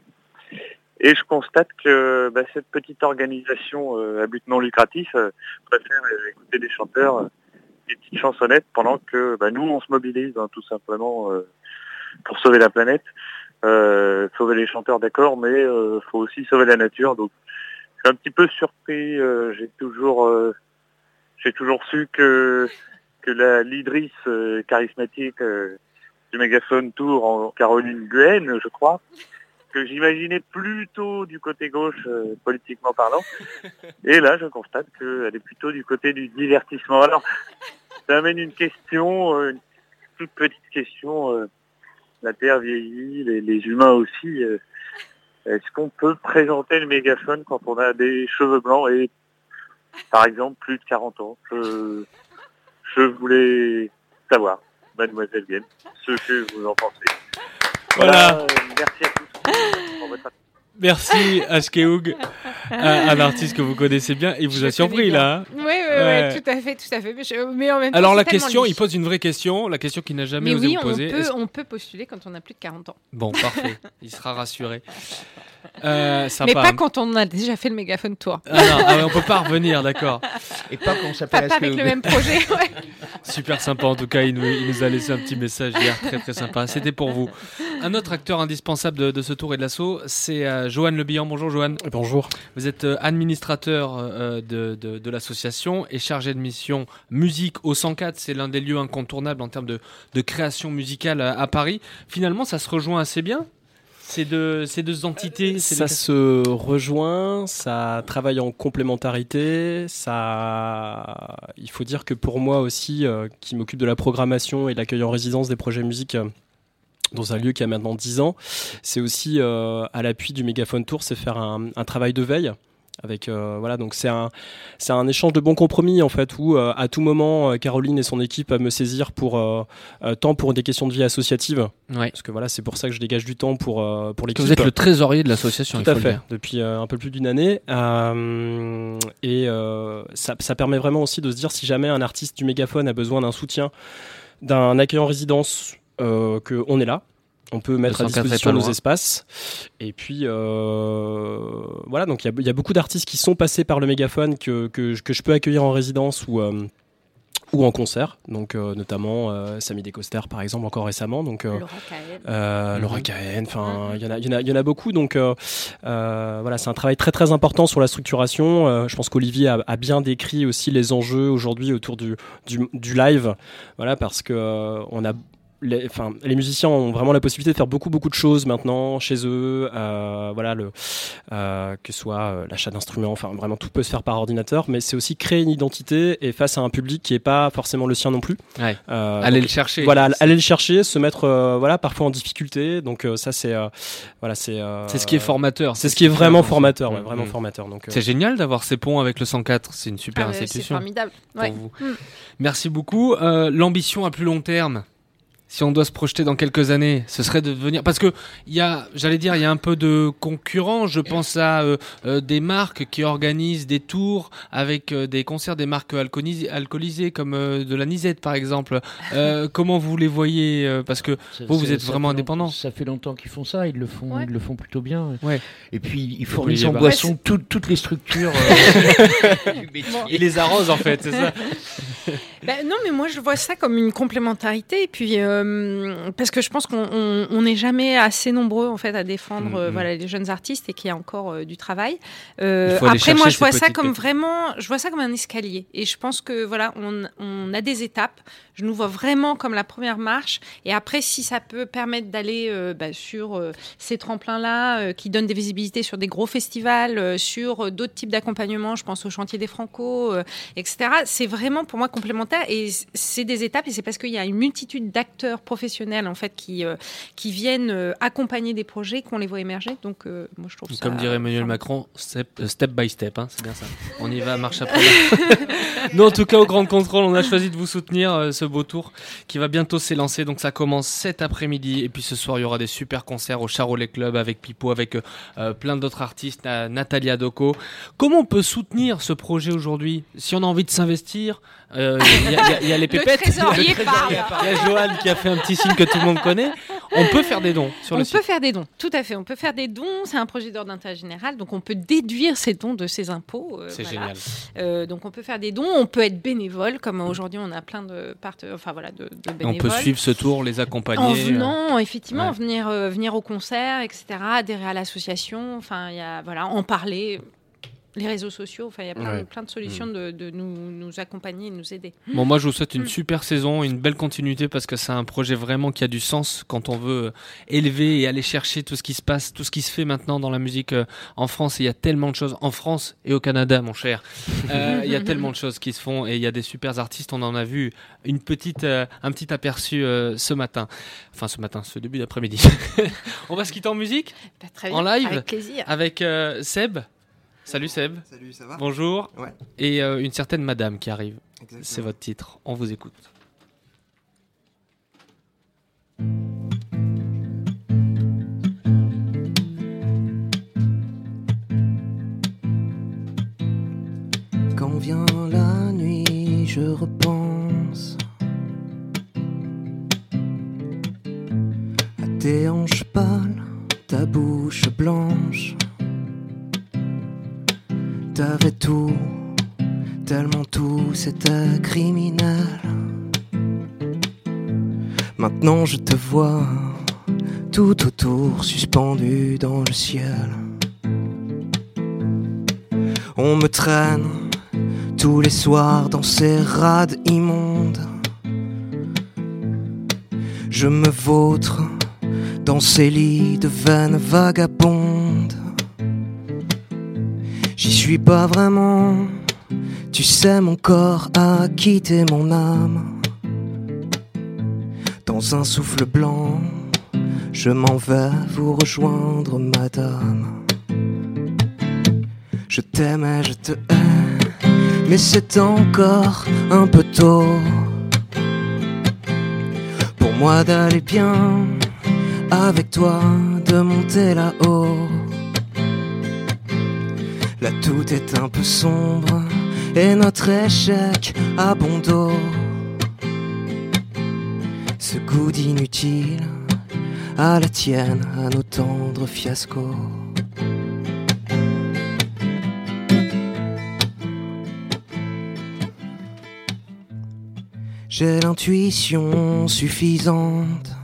Speaker 12: et je constate que bah, cette petite organisation à but non lucratif préfère écouter des chanteurs, des petites chansonnettes, pendant que bah, nous on se mobilise hein, tout simplement pour sauver la planète. Sauver les chanteurs d'accord, mais faut aussi sauver la nature. Suis un petit peu surpris. euh, j'ai toujours, euh, j'ai toujours su que que la leadrice euh, charismatique euh, du mégaphone tour en Caroline Guen, je crois, que j'imaginais plutôt du côté gauche politiquement parlant. Et là, je constate qu'elle est plutôt du côté du divertissement. Alors, ça amène une question, une toute petite question. la Terre vieillit, les, les humains aussi. Est-ce qu'on peut présenter le mégaphone quand on a des cheveux blancs et, par exemple, plus de 40 ans? Je, je voulais savoir, mademoiselle Vienne, ce que vous en pensez.
Speaker 4: Voilà.
Speaker 12: euh, merci à tous pour votre
Speaker 4: Merci Ashkeoug, un, un artiste que vous connaissez bien. Il vous
Speaker 5: Je
Speaker 4: a surpris là.
Speaker 5: Oui, oui,
Speaker 4: Ouais.
Speaker 5: oui, tout à fait, tout à fait. Mais, je- mais en même temps,
Speaker 4: Alors la question,
Speaker 5: lui.
Speaker 4: il pose une vraie question, la question qu'il n'a jamais
Speaker 5: Mais
Speaker 4: osé
Speaker 5: oui,
Speaker 4: vous poser. Est-ce-
Speaker 5: on peut postuler quand on a plus de 40 ans.
Speaker 4: Bon, parfait, il sera rassuré. Euh, sympa.
Speaker 5: Mais pas quand on a déjà fait le mégaphone tour.
Speaker 4: Ah non, ah ouais, on peut pas revenir, d'accord.
Speaker 6: Et pas quand on
Speaker 5: Pas,
Speaker 6: s'appelle
Speaker 5: pas avec le même projet. ouais.
Speaker 4: Super sympa en tout cas, il nous, il nous a laissé un petit message hier, très très sympa. C'était pour vous. Un autre acteur indispensable de, de ce tour et de l'assaut, c'est euh, Johan Le Bihan. Bonjour Johan.
Speaker 13: Bonjour.
Speaker 4: Vous êtes euh, administrateur euh, de, de, de l'association et chargé de mission musique au 104. C'est l'un des lieux incontournables en termes de, de création musicale à, à Paris. Finalement, ça se rejoint assez bien ces deux, ces deux entités ces
Speaker 13: Ça
Speaker 4: deux-
Speaker 13: se rejoint, ça travaille en complémentarité. Ça, il faut dire que pour moi aussi, euh, qui m'occupe de la programmation et de l'accueil en résidence des projets musique euh, dans un lieu qui a maintenant 10 ans, c'est aussi euh, à l'appui du Mégaphone Tour, c'est faire un, un travail de veille. Avec euh, voilà donc c'est un c'est un échange de bons compromis en fait où euh, à tout moment euh, Caroline et son équipe peuvent me saisir pour tant pour des questions de vie associative
Speaker 4: Ouais.
Speaker 13: parce que voilà c'est pour ça que je dégage du temps pour pour l'équipe
Speaker 4: vous êtes le trésorier de l'association.
Speaker 13: tout à fait, depuis un peu plus d'une année. Et ça, ça permet vraiment aussi de se dire si jamais un artiste du mégaphone a besoin d'un soutien, d'un accueil en résidence, euh, qu'on est là. On peut mettre à
Speaker 4: 104 est
Speaker 13: disposition nos espaces. Et puis, euh, voilà, donc il y a- il y, a beaucoup d'artistes qui sont passés par le mégaphone que, que, je- que je peux accueillir en résidence ou, euh, ou en concert. Donc, euh, notamment euh, Samy Descoster, par exemple, encore récemment. Donc, euh,
Speaker 10: Laura Cahen.
Speaker 13: euh,
Speaker 10: Mhm.
Speaker 13: Laura Cahen, enfin, il y, en a- il y, en a- il y en a beaucoup. Donc, euh, euh, voilà, c'est un travail très très important sur la structuration. Euh, je pense qu'Olivier a, a bien décrit aussi les enjeux aujourd'hui autour du, du, du live. Voilà, parce que euh, on a les, enfin, les musiciens ont vraiment la possibilité de faire beaucoup beaucoup de choses maintenant chez eux. Euh, voilà, le, euh, que ce soit euh, l'achat d'instruments, enfin vraiment tout peut se faire par ordinateur, mais c'est aussi créer une identité et face à un public qui est pas forcément le sien non plus.
Speaker 4: Ouais.
Speaker 13: Euh,
Speaker 4: Aller
Speaker 13: donc,
Speaker 4: le chercher.
Speaker 13: Voilà, aller le chercher, se mettre euh, voilà parfois en difficulté. Donc euh, ça c'est euh, voilà c'est euh,
Speaker 4: C'est ce qui est formateur.
Speaker 13: C'est ce qui est vraiment formateur, ouais,
Speaker 4: Mm,
Speaker 13: vraiment
Speaker 4: mm.
Speaker 13: formateur. Donc euh,
Speaker 4: C'est génial d'avoir ces ponts avec le 104. C'est une super
Speaker 5: Ah, ouais, c'est
Speaker 4: institution.
Speaker 5: formidable.
Speaker 4: pour
Speaker 5: Ouais.
Speaker 4: vous.
Speaker 5: Mm.
Speaker 4: Merci beaucoup. Euh, L'ambition à plus long terme, si on doit se projeter dans quelques années, ce serait de devenir. Parce que il y a, j'allais dire, il y a un peu de concurrence. Je pense à euh, euh, des marques qui organisent des tours avec euh, des concerts des marques alcoolisées, alcoolisées comme euh, de la Nisette par exemple. Euh, comment vous les voyez Parce que
Speaker 6: Ça-
Speaker 4: vous, vous êtes vraiment indépendant.
Speaker 6: Ça fait longtemps qu'ils font ça, ils le font,
Speaker 5: Ouais.
Speaker 6: ils le font plutôt bien.
Speaker 4: Ouais.
Speaker 6: Et puis ils fournissent en
Speaker 4: Barr.
Speaker 6: boisson tout- toutes les structures. euh, du métier.
Speaker 4: Il les arrose en fait, c'est ça.
Speaker 5: Ben non, mais moi je vois ça comme une complémentarité. Et puis, euh, parce que je pense qu'on n'est jamais assez nombreux en fait à défendre
Speaker 4: Mm,
Speaker 5: euh,
Speaker 4: mm.
Speaker 5: voilà, les jeunes artistes et qu'il y a encore euh, du travail. Après, moi je vois ça comme vraiment, je vois ça comme un escalier. Et je pense que voilà, on, on a des étapes. Je nous vois vraiment comme la première marche. Et après, si ça peut permettre d'aller bah, sur ces tremplins-là qui donnent des visibilités sur des gros festivals, sur d'autres types d'accompagnement, je pense au chantier des Franco, etc. C'est vraiment pour moi complémentaire et c'est des étapes et c'est parce qu'il y a une multitude d'acteurs professionnels en fait qui euh, qui viennent euh, accompagner des projets qu'on les voit émerger. Donc euh, moi je trouve ça.
Speaker 4: Comme dirait Emmanuel Macron, step, step by step, hein, c'est bien ça. On y va, marche après. Nous, en tout cas, au Grand Contrôle, on a choisi de vous soutenir euh, ce beau tour qui va bientôt s'élancer. Donc, ça commence cet après-midi. Et puis, ce soir, il y aura des super concerts au Charolais Club avec Pipo, avec plein d'autres artistes, Natalia Doko. Comment on peut soutenir ce projet aujourd'hui? Si on a envie de s'investir, euh, il y, a- il y a- il y a les
Speaker 5: Le
Speaker 4: pépettes.
Speaker 5: trésorier
Speaker 4: Le trésorier
Speaker 5: parle.
Speaker 4: Il y a Johan qui a fait un petit signe que tout le monde connaît. On peut faire des dons sur
Speaker 5: on
Speaker 4: le
Speaker 5: peut
Speaker 4: site.
Speaker 5: faire des dons, tout à fait. On peut faire des dons. C'est un projet d'ordre d'intérêt général, donc on peut déduire ces dons de ses impôts. euh,
Speaker 4: C'est
Speaker 5: voilà.
Speaker 4: génial.
Speaker 5: Euh, donc on peut faire des dons. On peut être bénévole, comme aujourd'hui on a plein de partenaires, enfin voilà, de, bénévoles.
Speaker 4: on peut suivre ce tour, les accompagner.
Speaker 5: En
Speaker 4: euh,
Speaker 5: venant, effectivement,
Speaker 4: ouais.
Speaker 5: venir, euh, venir au concert, etc., adhérer à l'association, enfin, il y a, voilà, en parler, les réseaux sociaux, enfin, il y a plein,
Speaker 4: Ouais.
Speaker 5: de, plein de solutions de, de nous, nous accompagner et nous aider.
Speaker 4: Bon, moi, je vous souhaite une
Speaker 5: Mm.
Speaker 4: super saison, une belle continuité parce que c'est un projet vraiment qui a du sens quand on veut euh, élever et aller chercher tout ce qui se passe, tout ce qui se fait maintenant dans la musique euh, en France. Et il y a tellement de choses en France et au Canada, mon cher. Euh, Il y a tellement de choses qui se font et il y a des super artistes. On en a vu une petite, euh, un petit aperçu euh, ce matin. Enfin, ce matin, ce début d'après-midi. on va se quitter en musique?
Speaker 5: Bah, très
Speaker 4: En live?
Speaker 5: Avec plaisir.
Speaker 4: Avec euh, Seb? Salut Seb.
Speaker 14: Salut, ça va
Speaker 4: Bonjour.
Speaker 14: Ouais.
Speaker 4: Et euh, une certaine madame qui arrive. C'est votre titre. On vous écoute.
Speaker 15: Quand vient la nuit, je repense à tes hanches pâles, ta bouche blanche. T'avais tout, tellement tout, c'était criminel. Maintenant je te vois tout autour, suspendu dans le ciel. On me traîne tous les soirs dans ces rades immondes. Je me vautre dans ces lits de veines vagabondes. J'y suis pas vraiment. Tu sais, mon corps a quitté mon âme. Dans un souffle blanc, je m'en vais vous rejoindre, madame. Je t'aimais, je te hais, mais c'est encore un peu tôt pour moi d'aller bien avec toi, de monter là-haut. Là tout est un peu sombre et notre échec a. Ce goût d'inutile à la tienne, à nos tendres fiascos. J'ai l'intuition suffisante.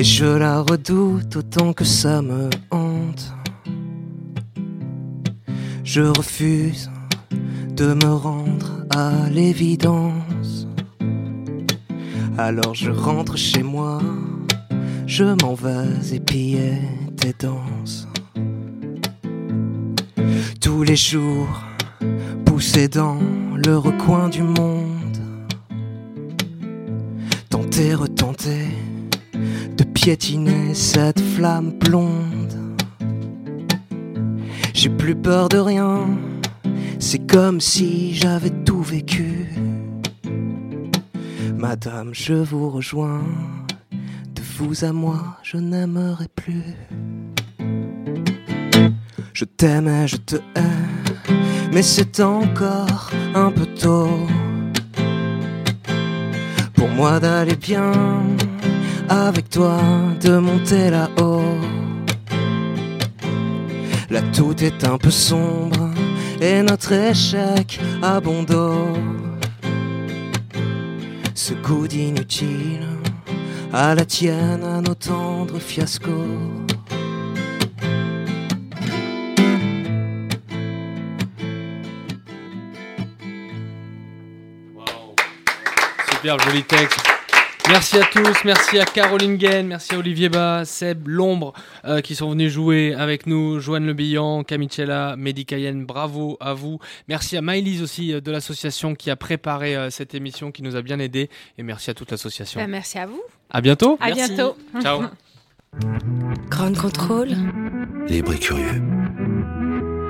Speaker 15: Et je la redoute autant que ça me hante. Je refuse de me rendre à l'évidence. Alors je rentre chez moi, je m'en vais épier tes danses. Tous les jours, poussé dans le recoin du monde, tenter, retenter cette flamme blonde. J'ai plus peur de rien, c'est comme si j'avais tout vécu. Madame, je vous rejoins, de vous à moi, je n'aimerai plus. Je t'aimais, je te hais, mais c'est encore un peu tôt pour moi d'aller bien avec toi, de monter là-haut. Là tout est un peu sombre et notre échec à bon dos. Ce coup d'inutile à la tienne, à nos tendres fiascos.
Speaker 4: Super joli texte. Merci à tous, merci à Caroline Gaine, merci à Olivier Bas, Seb, L'Ombre euh, qui sont venus jouer avec nous, Joanne Le Billan, Camicella, Mehdi Cayenne, bravo à vous. Merci à Maëlys aussi euh, de l'association qui a préparé euh, cette émission, qui nous a bien aidés et merci à toute l'association.
Speaker 5: Bah, merci à vous.
Speaker 4: À bientôt.
Speaker 5: À bientôt.
Speaker 4: Ciao.
Speaker 3: Grand contrôle.
Speaker 2: Libre et curieux.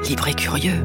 Speaker 3: Libre et curieux.